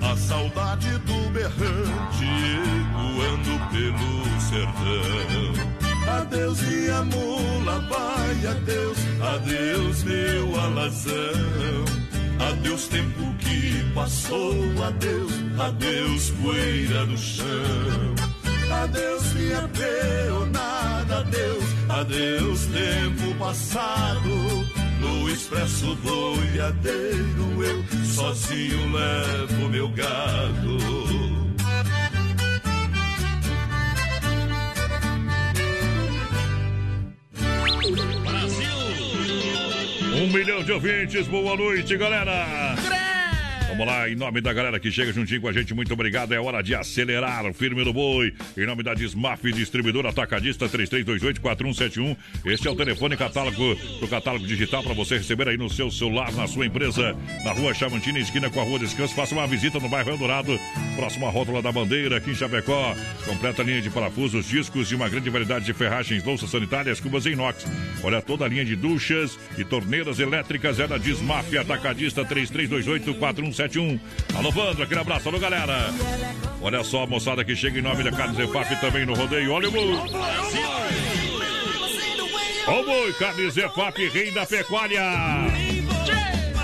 Speaker 24: A saudade do berrante ecoando pelo sertão. Adeus minha mula, vai, adeus, adeus meu alazão. Adeus tempo que passou, adeus, adeus poeira no chão. Adeus minha peonada, adeus, adeus tempo passado. No expresso boiadeiro eu sozinho levo meu gado.
Speaker 2: Um milhão de ouvintes, boa noite, galera! Vamos lá, em nome da galera que chega juntinho com a gente, muito obrigado. É hora de acelerar o firme do boi. Em nome da Desmaf, distribuidora atacadista 33284171. Este é o telefone catálogo do catálogo digital para você receber aí no seu celular, na sua empresa, na rua Chavantina, esquina com a rua Descanso. Faça uma visita no bairro Eldorado, próxima rótula da bandeira, aqui em Chapecó. Completa linha de parafusos, discos e uma grande variedade de ferragens, louças sanitárias, cubas em inox. Olha toda a linha de duchas e torneiras elétricas é da Desmaf Atacadista 33284171. Alô, Vandro, aquele abraço, alô, galera. Olha só a moçada que chega em nome da Carnes Efap também no rodeio. Olha o boi. Ó o boi, Carnes Efap, rei da pecuária.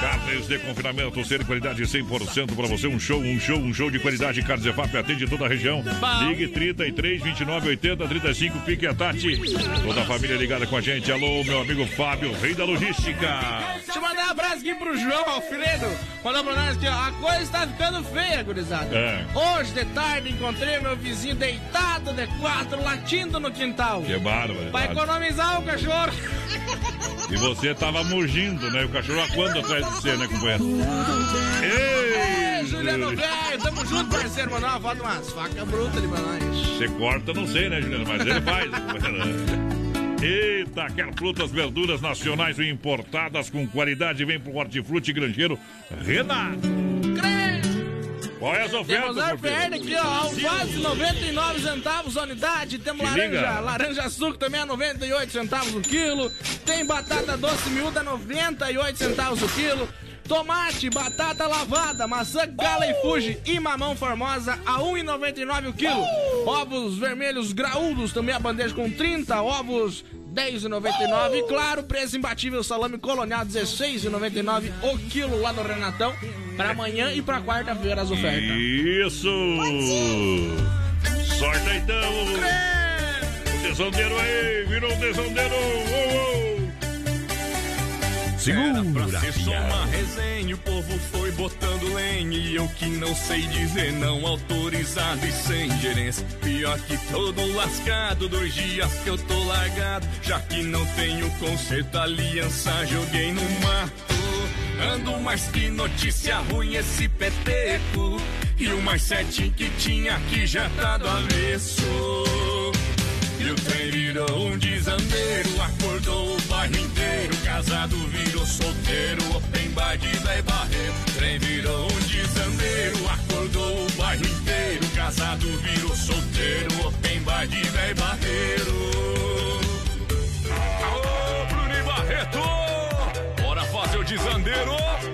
Speaker 2: Carnes de confinamento, ser qualidade 100% para você. Um show, um show, um show de qualidade. Carnes EFAP atende toda a região. Ligue 33 29 80 35, pique a Tati. Toda a família ligada com a gente. Alô, meu amigo Fábio, rei da logística.
Speaker 6: Um abraço aqui pro João Alfredo. Mandou pra nós que a coisa está ficando feia, gurizada.
Speaker 2: É.
Speaker 6: Hoje de tarde encontrei meu vizinho deitado de quatro, latindo no quintal.
Speaker 2: Que bárbaro.
Speaker 6: Pra economizar o cachorro.
Speaker 2: E você tava mugindo, né? O cachorro a quando atrás de você, né, companheiro?
Speaker 6: Ei,
Speaker 2: Ei,
Speaker 6: Juliano velho, tamo junto, parceiro. Mandou uma foto, umas facas brutas ali pra nós.
Speaker 2: Você corta, não sei, né, Juliano? Mas ele faz, né? Eita, quer frutas, verduras nacionais ou importadas com qualidade? Vem pro Hortifruti Grangeiro Renato. Qual é as ofertas,
Speaker 6: Temos oferta aqui, ó. Alface 99 centavos a unidade. Temos
Speaker 2: Se liga.
Speaker 6: laranja, laranja suco também a 98 centavos o quilo. Tem batata doce miúda 98 centavos o quilo. Tomate, batata lavada, maçã gala e fuji e mamão formosa a 1,99 o quilo. Ovos vermelhos graúdos, também a bandeja com 30 ovos 10,99. E claro, preço imbatível salame colonial 16,99 o quilo lá no Renatão. Pra amanhã e pra quarta-feira as ofertas.
Speaker 2: Isso! Sorte então! O tesoureiro aí, virou um tesoureiro!
Speaker 23: Ser só uma resenha, o povo foi botando lenha E eu que não sei dizer não, autorizado e sem gerência. Pior que todo lascado, dois dias que eu tô largado Já que não tenho conserto, aliança joguei no mato. Ando mais que notícia ruim esse peteco E o mais certinho que tinha aqui já tá do avesso e o trem virou um desandeiro, acordou o bairro inteiro. Casado virou solteiro, open bar de véi barreiro. Trem virou um desandeiro, acordou o bairro inteiro. Casado virou solteiro, open bar de véi barreiro. Bruno e Barreto! Bora fazer o desandeiro!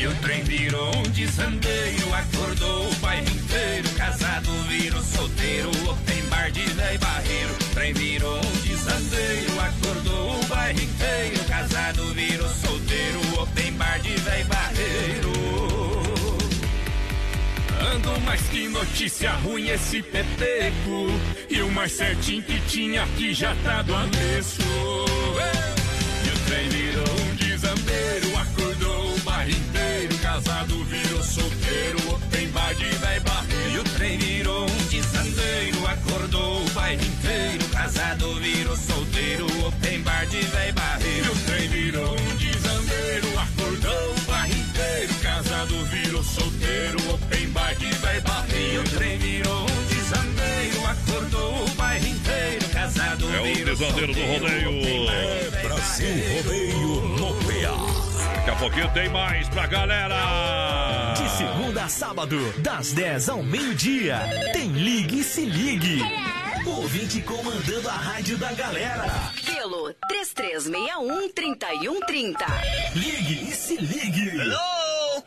Speaker 25: E o trem virou um desandeiro, acordou o bairro inteiro. Casado virou solteiro, open bar de véi barreiro. Trem virou um desandeiro, acordou o bairro inteiro. Casado virou solteiro, open bar de véi barreiro.
Speaker 23: Ando mais que notícia ruim esse peteco E o mais certinho que tinha aqui já tá do avesso E o trem virou um desandeiro Acordou Casado virou solteiro Open bar de véi barreiro
Speaker 25: E o trem virou um desandeiro, acordou o bairro inteiro. Casado virou solteiro, open bar de véi barreiro.
Speaker 23: E o trem virou um desandeiro Acordou o bairro inteiro Casado virou solteiro Open bar de véi barreiro
Speaker 25: E o trem virou um desandeiro, acordou o bairro inteiro. Casado
Speaker 2: É o
Speaker 25: virou
Speaker 2: desandeiro do
Speaker 25: solteiro,
Speaker 2: rodeio.
Speaker 25: véi
Speaker 13: Brasil. Rodeio.
Speaker 2: Daqui a pouquinho tem mais pra galera.
Speaker 15: De segunda a sábado, das 10 ao meio-dia, tem Ligue e Se Ligue. Ouvinte comandando a rádio da galera.
Speaker 21: Pelo 3361-3130.
Speaker 15: Ligue e Se Ligue.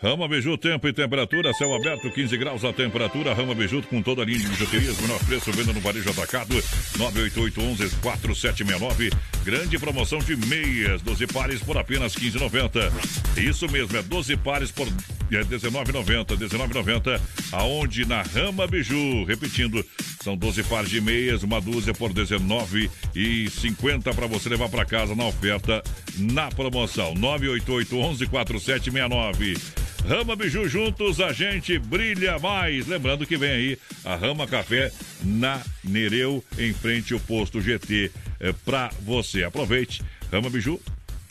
Speaker 2: Rama Biju, tempo e temperatura, céu aberto, 15 graus a temperatura. Rama Biju com toda a linha de bijuterias, menor preço, venda no varejo atacado, 98811-4769. Grande promoção de meias, 12 pares por apenas 15,90. Isso mesmo, é 12 pares por é 19,90, 19,90. Aonde? Na Rama Biju. Repetindo, são 12 pares de meias, uma dúzia por 19,50 para você levar para casa na oferta, na promoção. 98811-4769. Rama Biju juntos, a gente brilha mais. Lembrando que vem aí a Rama Café na Nereu, em frente ao posto GT, é, para você. Aproveite, Rama Biju,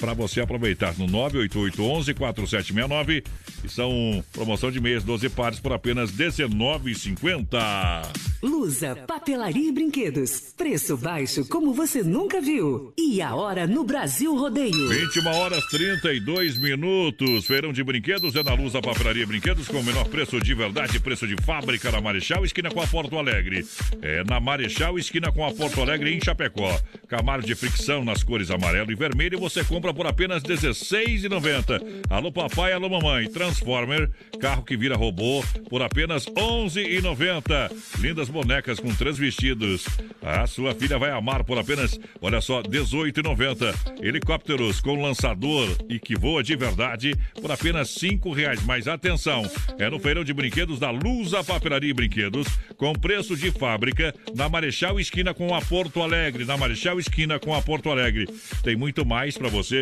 Speaker 2: para você aproveitar no 98811-4769. E são promoção de mês, 12 pares por apenas R$19,50.
Speaker 21: Lusa, papelaria e brinquedos. Preço baixo como você nunca viu. E a hora no Brasil Rodeio.
Speaker 2: 21 horas 32 minutos. Feirão de brinquedos é na Luz da Papelaria e Brinquedos com o menor preço de verdade, preço de fábrica na Marechal, esquina com a Porto Alegre. É na Marechal, esquina com a Porto Alegre em Chapecó. Camaro de fricção nas cores amarelo e vermelho você compra por apenas R$ 16,90. Alô papai, alô mamãe. Transformer, carro que vira robô por apenas R$ 11,90. Lindas bonecas com três vestidos. A sua filha vai amar por apenas, olha só, R$ 18,90. Helicópteros com lançador e que voa de verdade por apenas R$ 5,00. Mas atenção, é no feirão de brinquedos da Lusa Papelaria e Brinquedos, com preço de fábrica, na Marechal Esquina com a Porto Alegre. Na Marechal Esquina com a Porto Alegre. Tem muito mais para você,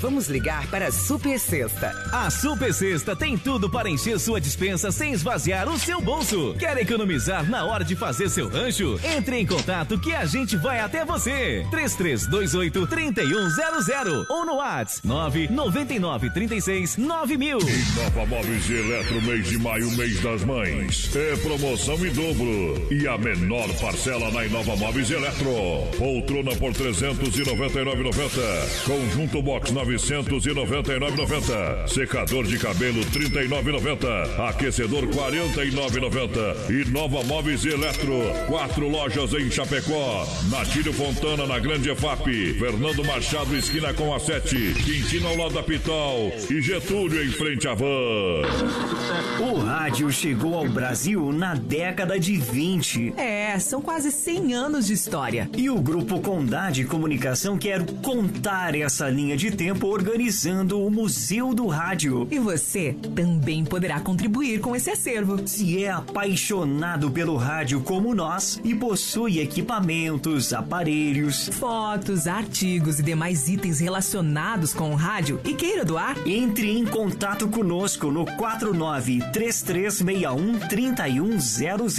Speaker 14: Vamos ligar para a Super Sexta.
Speaker 15: A Super Sexta tem tudo para encher sua dispensa sem esvaziar o seu bolso. Quer economizar na hora de fazer seu rancho? Entre em contato que a gente vai até você. 3328 3100 ou no WhatsApp 999 36 9000.
Speaker 1: Nova Móveis e Eletro, mês de maio, mês das mães. É promoção em dobro. E a menor parcela na Inova Móveis e Eletro. Poltrona por 399,90. Conjunto Box 999,90. Secador de cabelo 39,90. Aquecedor 49,90. E Nova Móveis e Eletro. Quatro lojas em Chapecó. Natílio Fontana na Grande EFAP. Fernando Machado esquina com a 7. Quintino ao lado da Pitol. E Getúlio em frente à van.
Speaker 26: O rádio chegou ao Brasil na década de 20.
Speaker 12: É, são quase 100 anos de história.
Speaker 26: E o Grupo Condade Comunicação quer contar essa linha de tempo organizando o Museu do Rádio.
Speaker 12: E você também poderá contribuir com esse acervo.
Speaker 26: Se é apaixonado pelo rádio como nós e possui equipamentos, aparelhos,
Speaker 12: fotos, artigos e demais itens relacionados com o rádio e queira doar,
Speaker 26: entre em contato conosco no 49 3361 3100.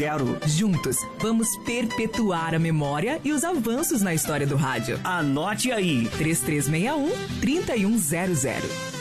Speaker 12: Juntos, vamos perpetuar a memória e os avanços na história do rádio.
Speaker 26: Anote aí:
Speaker 12: 3361 3100.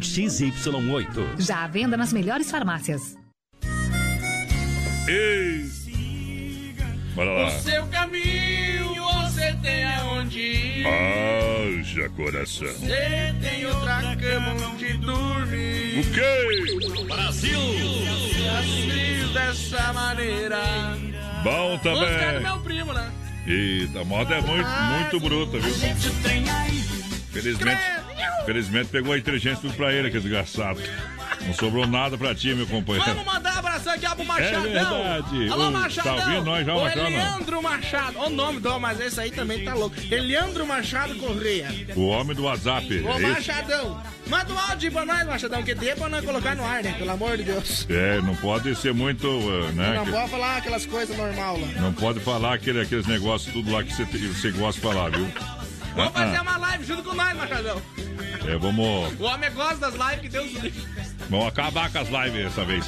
Speaker 17: XY8.
Speaker 16: Já à venda nas melhores farmácias.
Speaker 2: Ei! Bora lá.
Speaker 6: O seu caminho você tem aonde ir.
Speaker 2: Haja coração.
Speaker 6: Você tem outra cama onde dormir.
Speaker 2: O quê?
Speaker 6: Brasil! Assim dessa maneira.
Speaker 2: Bom
Speaker 6: Música do
Speaker 2: também.
Speaker 6: meu primo, né?
Speaker 2: Eita, a moda é muito, muito bruta, viu? Felizmente, felizmente pegou a inteligência tudo pra ele, que desgraçado. Não sobrou nada pra ti, meu companheiro.
Speaker 6: Vamos mandar abração aqui pro Machadão.
Speaker 2: É verdade.
Speaker 6: Alô,
Speaker 2: Ô,
Speaker 6: Machadão.
Speaker 2: tá ouvindo nós já,
Speaker 6: o
Speaker 2: Machado?
Speaker 6: Leandro Machado. O nome do mas esse aí também tá louco. Leandro Machado Correia.
Speaker 2: O homem do WhatsApp.
Speaker 6: Ô,
Speaker 2: é?
Speaker 6: Machadão. Manda um áudio pra nós, Machadão, que tem pra nós colocar no ar, né? Pelo amor de Deus.
Speaker 2: É, não pode ser muito, uh, né?
Speaker 6: Não pode falar aquelas coisas normal lá.
Speaker 2: Não pode falar aquele, aqueles negócios tudo lá que você, você gosta de falar, viu?
Speaker 6: Vamos
Speaker 2: Ah,
Speaker 6: fazer
Speaker 2: ah.
Speaker 6: uma live junto com nós, Machadão.
Speaker 2: É, vamos,
Speaker 6: O homem gosta das lives que Deus livre.
Speaker 2: vamos acabar com as lives dessa vez.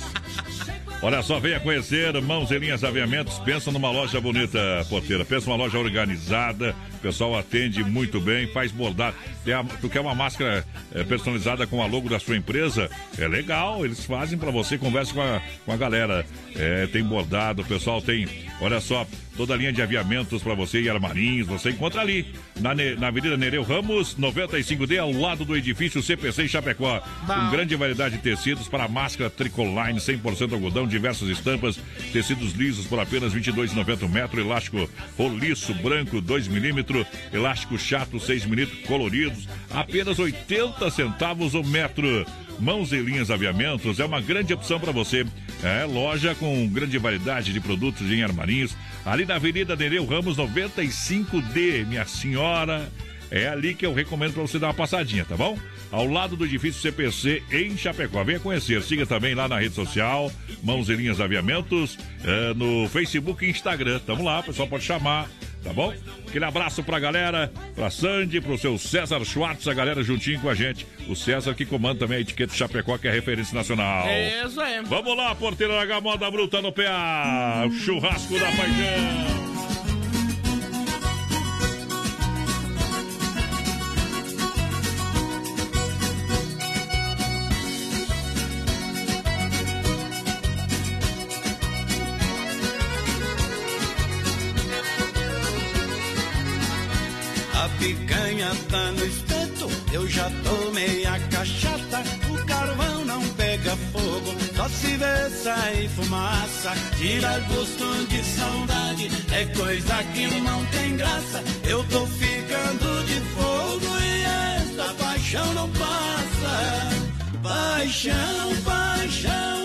Speaker 2: Olha só, venha conhecer Mãos e Linhas Aviamentos. Pensa numa loja bonita, porteira. Pensa numa loja organizada. O pessoal atende muito bem, faz bordado. A- tu quer uma máscara eh, personalizada com a logo da sua empresa? É legal, eles fazem pra você. Conversa com a, com a galera. É, tem bordado, o pessoal tem, olha só, toda a linha de aviamentos pra você e armarinhos. Você encontra ali, na, na Avenida Nereu Ramos, 95D, ao lado do edifício CPC em Chapecó. Com grande variedade de tecidos para máscara tricoline, 100% algodão, diversas estampas, tecidos lisos por apenas R$ 22,90 o metro, elástico roliço branco 2 milímetros, elástico chato 6 milímetros, coloridos, apenas 80 centavos o metro. Mãos e Linhas Aviamentos é uma grande opção para você. É loja com grande variedade de produtos em armarinhos, ali na Avenida Nereu Ramos 95D, minha senhora. É ali que eu recomendo para você dar uma passadinha, tá bom? Ao lado do edifício CPC em Chapecó. Venha conhecer. Siga também lá na rede social, Mãos e Linhas Aviamentos, eh, no Facebook e Instagram. Tamo lá, o pessoal pode chamar, tá bom? Aquele abraço pra galera, pra Sandy, pro seu César Schwartz, a galera juntinho com a gente. O César que comanda também a etiqueta Chapecó, que é referência nacional.
Speaker 6: É isso aí.
Speaker 2: Vamos lá, porteira H Moda Bruta no PA. Churrasco da paixão.
Speaker 10: Picanha tá no espeto, eu já tomei a cachaça. O carvão não pega fogo, só se vê sair fumaça. Tira gosto de saudade, é coisa que não tem graça. Eu tô ficando de fogo e esta paixão não passa. Paixão, paixão.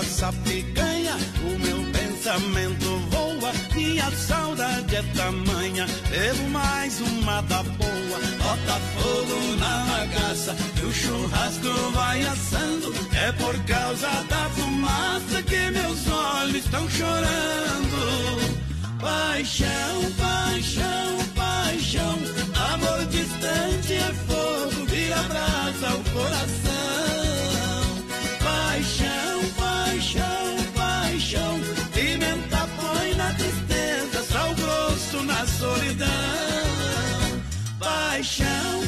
Speaker 10: Essa picanha, o meu pensamento voa, minha saudade é tamanha. Bebo mais uma da boa, bota fogo na bagaça, e o churrasco vai assando. É por causa da fumaça que meus olhos estão chorando. Paixão, paixão, paixão, amor distante é fogo, vira brasa o coração. Paixão,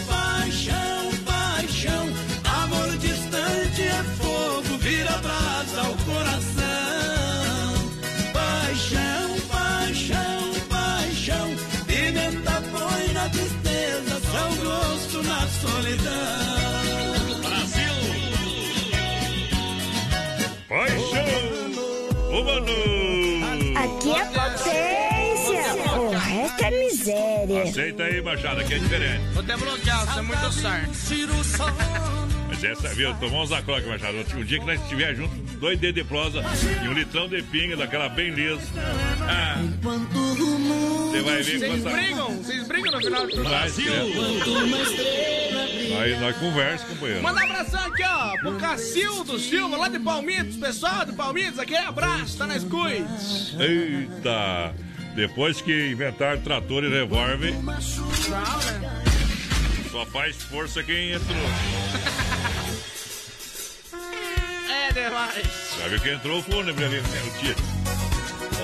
Speaker 2: Aceita aí, Machado, que é diferente.
Speaker 6: Vou até bloquear, você é muito sarto.
Speaker 2: Mas essa, viu? Tomou uns acroques, Machado. Um dia que nós estiver juntos, dois dedos de prosa e um litrão de pinga, daquela bem lisa. Ah, você vai ver
Speaker 6: Vocês
Speaker 2: quanta...
Speaker 6: brigam? Vocês brigam no final do
Speaker 2: Brasil! Aí nós conversa, companheiro.
Speaker 6: Manda um abração aqui, ó, pro Cacildo Silva, lá de Palmitos. Pessoal de Palmitos, aquele abraço, tá na escuta.
Speaker 2: Eita! Depois que inventaram trator e revólver, só faz força quem entrou.
Speaker 6: É demais.
Speaker 2: Viu que entrou o fúnebre ali, né? O dia.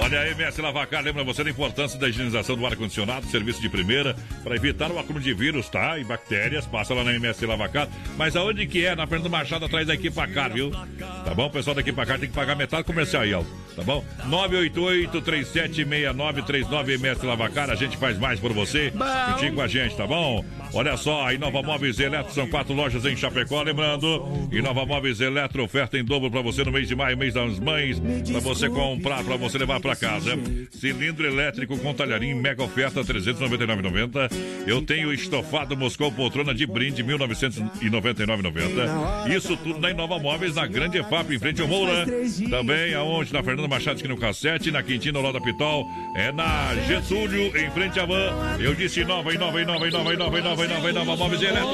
Speaker 2: Olha aí, MS Lavacar, lembra você da importância da higienização do ar-condicionado, serviço de primeira, para evitar o acúmulo de vírus, tá? E bactérias, passa lá na MS Lavacar. Mas aonde que é? Na Fernando Machado, atrás da Equipacar, viu? Tá bom? Pessoal da Equipacar tem que pagar metade comercial aí, ó. Tá bom? 988-376939 MS Lavacar, a gente faz mais por você. Juntinho com a gente, tá bom? Olha só, a Inova Móveis Eletro, são quatro lojas em Chapecó, lembrando, Inova Móveis Eletro, oferta em dobro para você no mês de maio, mês das mães, para você comprar, para você levar para casa. Cilindro elétrico com talharim, mega oferta, 399,90. Eu tenho estofado Moscou poltrona de brinde, 1999,90. Isso tudo na Inova Móveis, na Grande EFAP, em frente ao Moura. Também aonde? Na Fernando Machado, aqui no Cassete, na Quintino, lá da Pitol. É na Getúlio, em frente à Van. Eu disse Inova, Inova, Inova, Inova, Inova, Inova, Inova, Inova Móveis Eletro.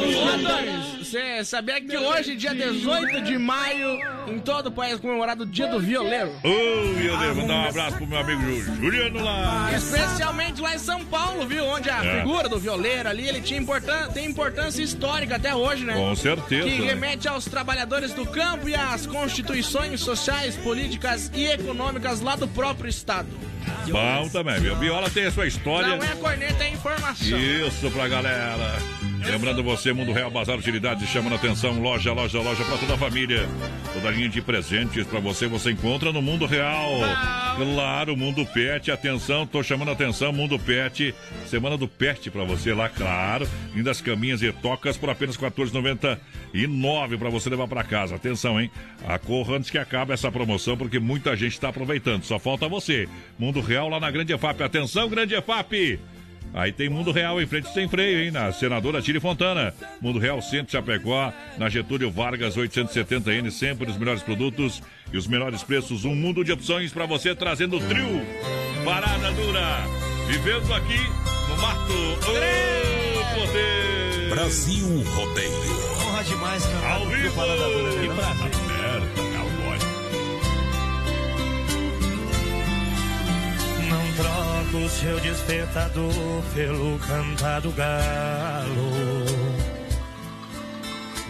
Speaker 6: Você sabia que hoje, dia 18 de maio, em todo o país, é comemorado o dia do violeiro?
Speaker 2: Ô, violeiro, mandar um abraço pro meu amigo Juliano lá.
Speaker 6: Especialmente lá em São Paulo, viu? Onde a
Speaker 2: É.
Speaker 6: figura do violeiro ali, ele tinha importân tem importância histórica até hoje, né?
Speaker 2: Com certeza.
Speaker 6: Que remete aos trabalhadores do campo e às constituições sociais, políticas e econômicas lá do próprio estado.
Speaker 2: Bom também, viu? Viola tem a sua história.
Speaker 6: Não é corneta, é informação.
Speaker 2: Isso pra galera. Lembrando você, Mundo Real Bazar Utilidades, chamando a atenção, loja, loja, loja pra toda a família. Toda a linha de presentes pra você, você encontra no Mundo Real. Claro, Mundo Pet, atenção, tô chamando atenção, Mundo Pet, semana do Pet pra você lá, claro. Lindas caminhas e tocas por apenas R$ 14,99 pra você levar pra casa. Atenção, hein? A corra antes que acabe essa promoção, porque muita gente tá aproveitando. Só falta você. Mundo Real lá na Grande EFAP. Atenção, Grande EFAP! Aí tem Mundo Real em frente sem freio, hein? Na Senadora Tire Fontana. Mundo Real Centro Chapecó, na Getúlio Vargas 870N, sempre os melhores produtos e os melhores preços. Um mundo de opções para você, trazendo o trio. Parada dura. Vivendo aqui no mato. Poder!
Speaker 9: Brasil Rodeio.
Speaker 10: Honra demais, meu
Speaker 2: Ao vivo!
Speaker 10: Que
Speaker 2: prazer.
Speaker 4: Não troco o seu despertador pelo cantar do galo.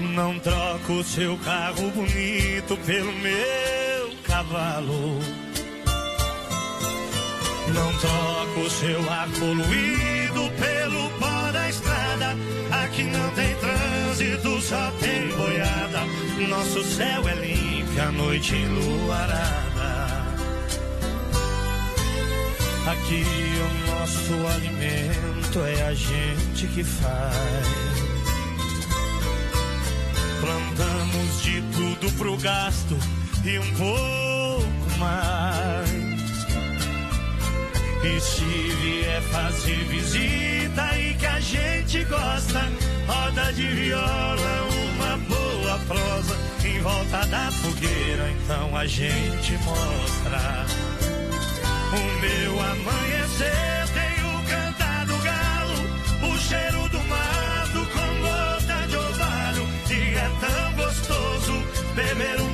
Speaker 4: Não troco o seu carro bonito pelo meu cavalo. Não troco o seu ar poluído pelo pó da estrada. Aqui não tem trânsito, só tem boiada. Nosso céu é limpo, a noite enluarada. Aqui o nosso alimento é a gente que faz. Plantamos de tudo pro gasto e um pouco mais. E se vier fazer visita e que a gente gosta, roda de viola, uma boa prosa em volta da fogueira, então a gente mostra. O meu amanhecer tem o cantar do galo, o cheiro do mato com gota de orvalho. E é tão gostoso beber um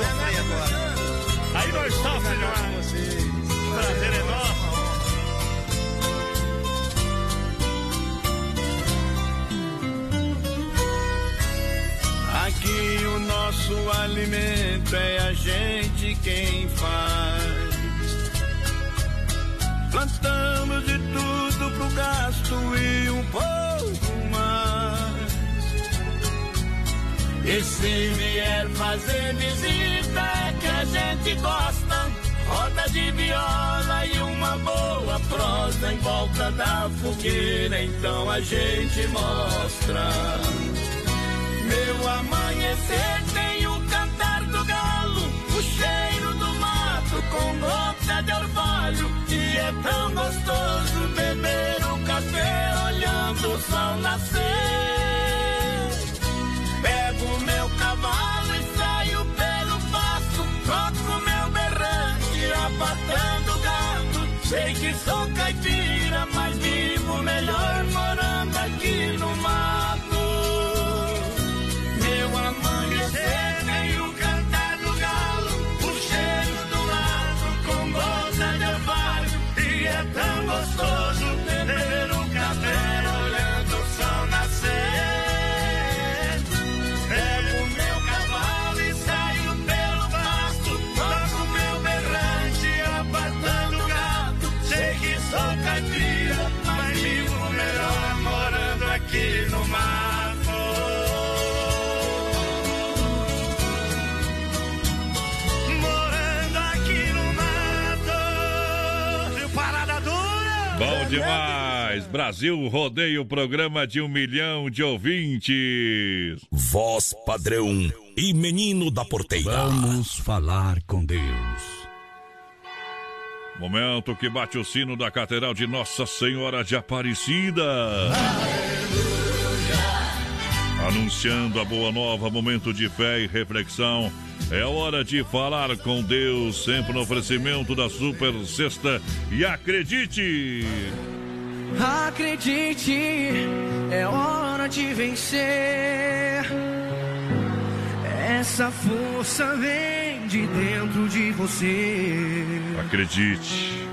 Speaker 10: sofrer agora.
Speaker 4: Aí nós sofremos demais. Prazer é nosso.
Speaker 7: Aqui o nosso alimento é a gente quem faz. Plantamos de tudo pro gasto e um pouco E se vier fazer visita que a gente gosta. Roda de viola e uma boa prosa em volta da fogueira, então a gente mostra.
Speaker 2: Brasil rodeia o programa de um milhão de ouvintes.
Speaker 9: Voz padrão e menino da porteira.
Speaker 13: Vamos falar com Deus.
Speaker 2: Momento que bate o sino da Catedral de Nossa Senhora de Aparecida. Anunciando a boa nova, momento de fé e reflexão. É hora de falar com Deus, sempre no oferecimento da Super Sexta. E acredite!
Speaker 4: Acredite, é hora de vencer. Essa força vem de dentro de você.
Speaker 2: Acredite.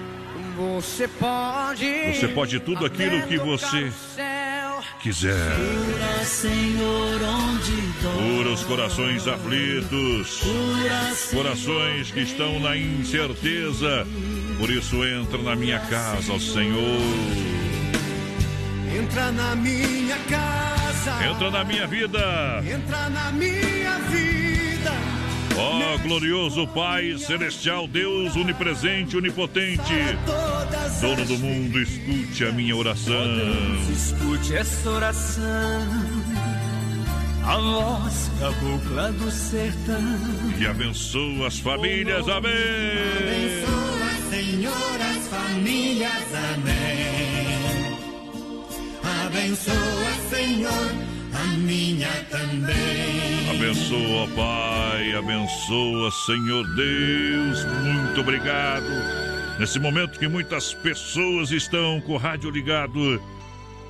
Speaker 4: Você pode.
Speaker 2: Você pode tudo aquilo que você quiser.
Speaker 4: Cura, Senhor, onde
Speaker 2: Cura os corações aflitos, corações que estão na incerteza. Por isso entra na minha casa, Senhor.
Speaker 10: Entra na minha casa.
Speaker 2: Entra na minha vida.
Speaker 10: Entra na minha vida.
Speaker 2: Ó glorioso Pai, celestial Deus, onipresente, onipotente, dono do mundo, escute a minha oração.
Speaker 4: Escute essa oração. A voz cabocla do sertão.
Speaker 2: E abençoa as famílias, amém.
Speaker 10: Abençoa, Senhor, as famílias, amém. Abençoa, Senhor, a minha também.
Speaker 2: Abençoa, Pai, abençoa, Senhor Deus. Muito obrigado. Nesse momento que muitas pessoas estão com o rádio ligado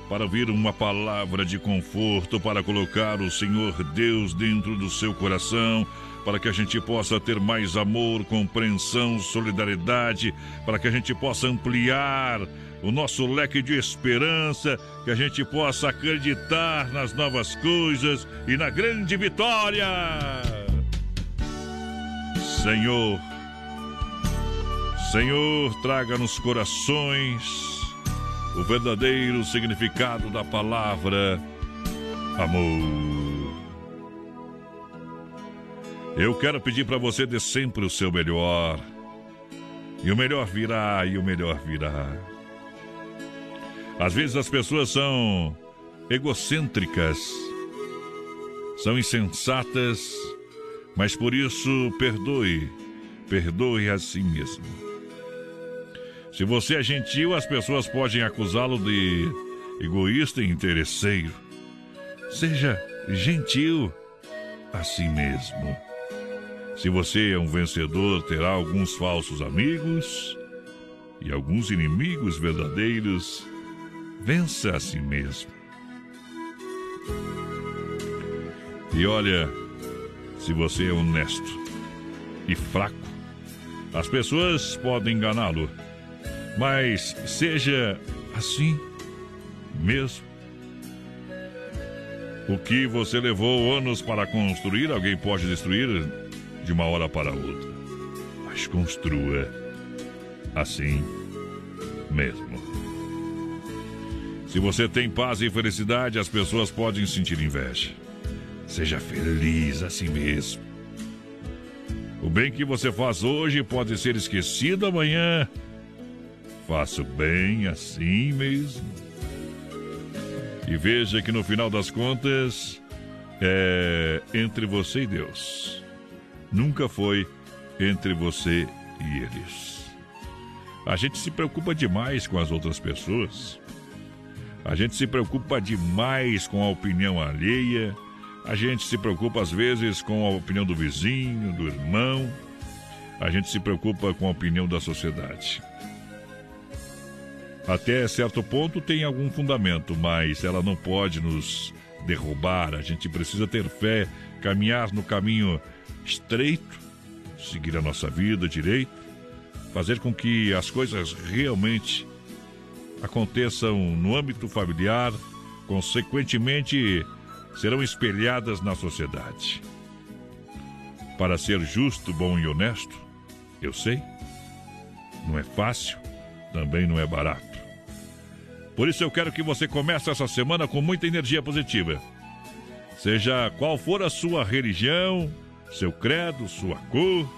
Speaker 2: para ouvir uma palavra de conforto, para colocar o Senhor Deus dentro do seu coração, para que a gente possa ter mais amor, compreensão, solidariedade, para que a gente possa ampliar o nosso leque de esperança, que a gente possa acreditar nas novas coisas e na grande vitória. Senhor, Senhor, traga nos corações o verdadeiro significado da palavra amor. Eu quero pedir para você de sempre o seu melhor. E o melhor virá, e o melhor virá. Às vezes as pessoas são egocêntricas, são insensatas, mas por isso perdoe, perdoe a si mesmo. Se você é gentil, as pessoas podem acusá-lo de egoísta e interesseiro. Seja gentil a si mesmo. Se você é um vencedor, terá alguns falsos amigos e alguns inimigos verdadeiros. Vença a si mesmo. E olha, se você é honesto e fraco, as pessoas podem enganá-lo, mas seja assim mesmo. O que você levou anos para construir, alguém pode destruir de uma hora para outra. Mas construa assim mesmo. Se você tem paz e felicidade, as pessoas podem sentir inveja. Seja feliz assim mesmo. O bem que você faz hoje pode ser esquecido amanhã. Faça o bem assim mesmo. E veja que no final das contas é entre você e Deus. Nunca foi entre você e eles. A gente se preocupa demais com as outras pessoas. A gente se preocupa demais com a opinião alheia. A gente se preocupa às vezes com a opinião do vizinho, do irmão. A gente se preocupa com a opinião da sociedade. Até certo ponto tem algum fundamento, mas ela não pode nos derrubar. A gente precisa ter fé, caminhar no caminho estreito, seguir a nossa vida direito, fazer com que as coisas realmente aconteçam no âmbito familiar, consequentemente serão espelhadas na sociedade. Para ser justo, bom e honesto, eu sei, não é fácil, também não é barato. Por isso eu quero que você comece essa semana com muita energia positiva. Seja qual for a sua religião, seu credo, sua cor,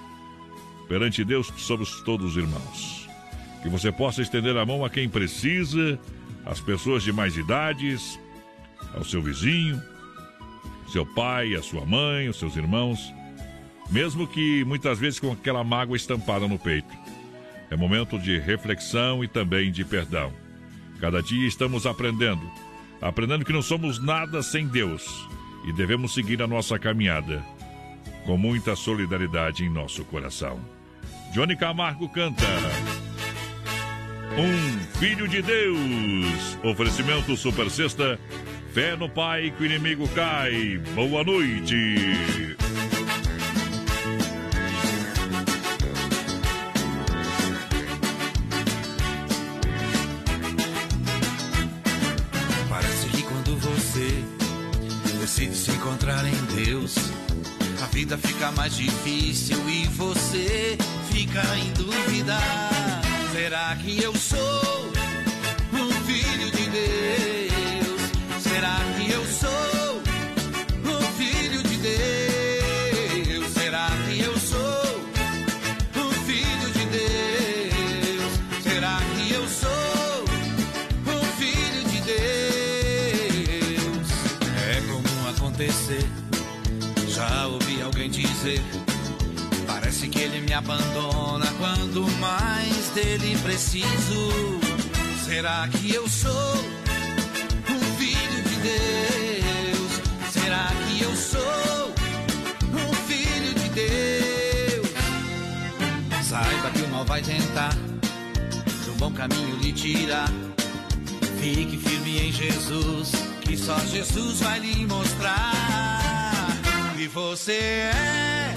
Speaker 2: perante Deus somos todos irmãos. Que você possa estender a mão a quem precisa, às pessoas de mais idades, ao seu vizinho, seu pai, a sua mãe, os seus irmãos, mesmo que muitas vezes com aquela mágoa estampada no peito. É momento de reflexão e também de perdão. Cada dia estamos aprendendo, aprendendo que não somos nada sem Deus e devemos seguir a nossa caminhada com muita solidariedade em nosso coração. Johnny Camargo canta. Um Filho de Deus. Oferecimento Super Sexta. Fé no Pai que o inimigo cai. Boa noite.
Speaker 20: Parece que quando você decide se encontrar em Deus, a vida fica mais difícil e você fica em dúvida. Será que eu sou um filho de Deus? Será que eu sou um filho de Deus? Será que eu sou um filho de Deus? Será que eu sou um filho de Deus? É comum acontecer. Já ouvi alguém dizer. Parece que ele me abandona quando mais dele preciso. Será que eu sou um filho de Deus? Será que eu sou um filho de Deus? Saiba que o mal vai tentar do bom caminho lhe tirar. Fique firme em Jesus, que só Jesus vai lhe mostrar que você é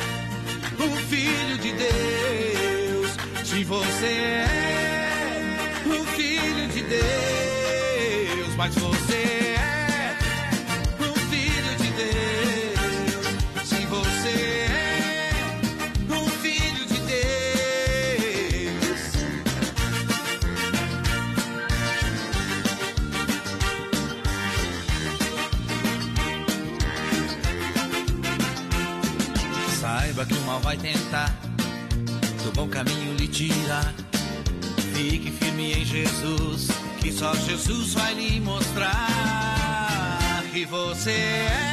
Speaker 20: um filho de Deus. Se você é um filho de Deus, mas você é um filho de Deus. Se você é um filho de Deus. Saiba que o mal vai tentar bom caminho lhe tirar. Fique firme em Jesus, que só Jesus vai lhe mostrar que você é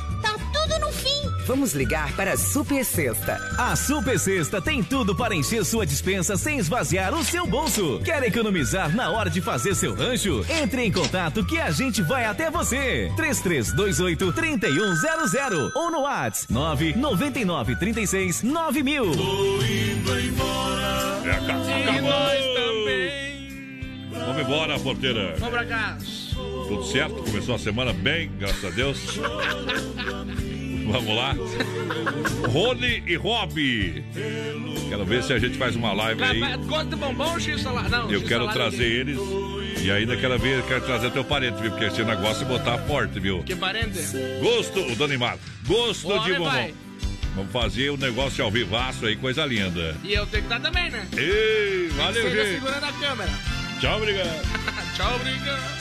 Speaker 14: Vamos ligar para a Super Sexta.
Speaker 15: A Super Sexta tem tudo para encher sua dispensa sem esvaziar o seu bolso. Quer economizar na hora de fazer seu rancho? Entre em contato que a gente vai até você. 3328 3100 ou no WhatsApp 999 36 9000.
Speaker 2: É, acabou.
Speaker 6: E nós também.
Speaker 2: Vamos embora, porteira.
Speaker 6: Vamos pra casa.
Speaker 2: Tudo certo? Começou a semana bem, graças a Deus. *laughs* Vamos lá. Rony e Rob. Quero ver se a gente faz uma live aí.
Speaker 6: Gosta de bombom x-salada? Não,
Speaker 2: Eu quero trazer eles. E ainda quero ver, quero trazer teu parente, viu? Porque esse negócio é botar forte, viu?
Speaker 6: Que parente?
Speaker 2: Gosto, o Danimar. Gosto
Speaker 6: Ô,
Speaker 2: de bombom. Vamos fazer o negócio ao vivaço aí, coisa linda.
Speaker 6: E eu tenho que estar também, né?
Speaker 2: Ei, valeu, gente.
Speaker 6: segurando a câmera.
Speaker 2: Tchau, obrigado. *laughs*
Speaker 6: Tchau, obrigado.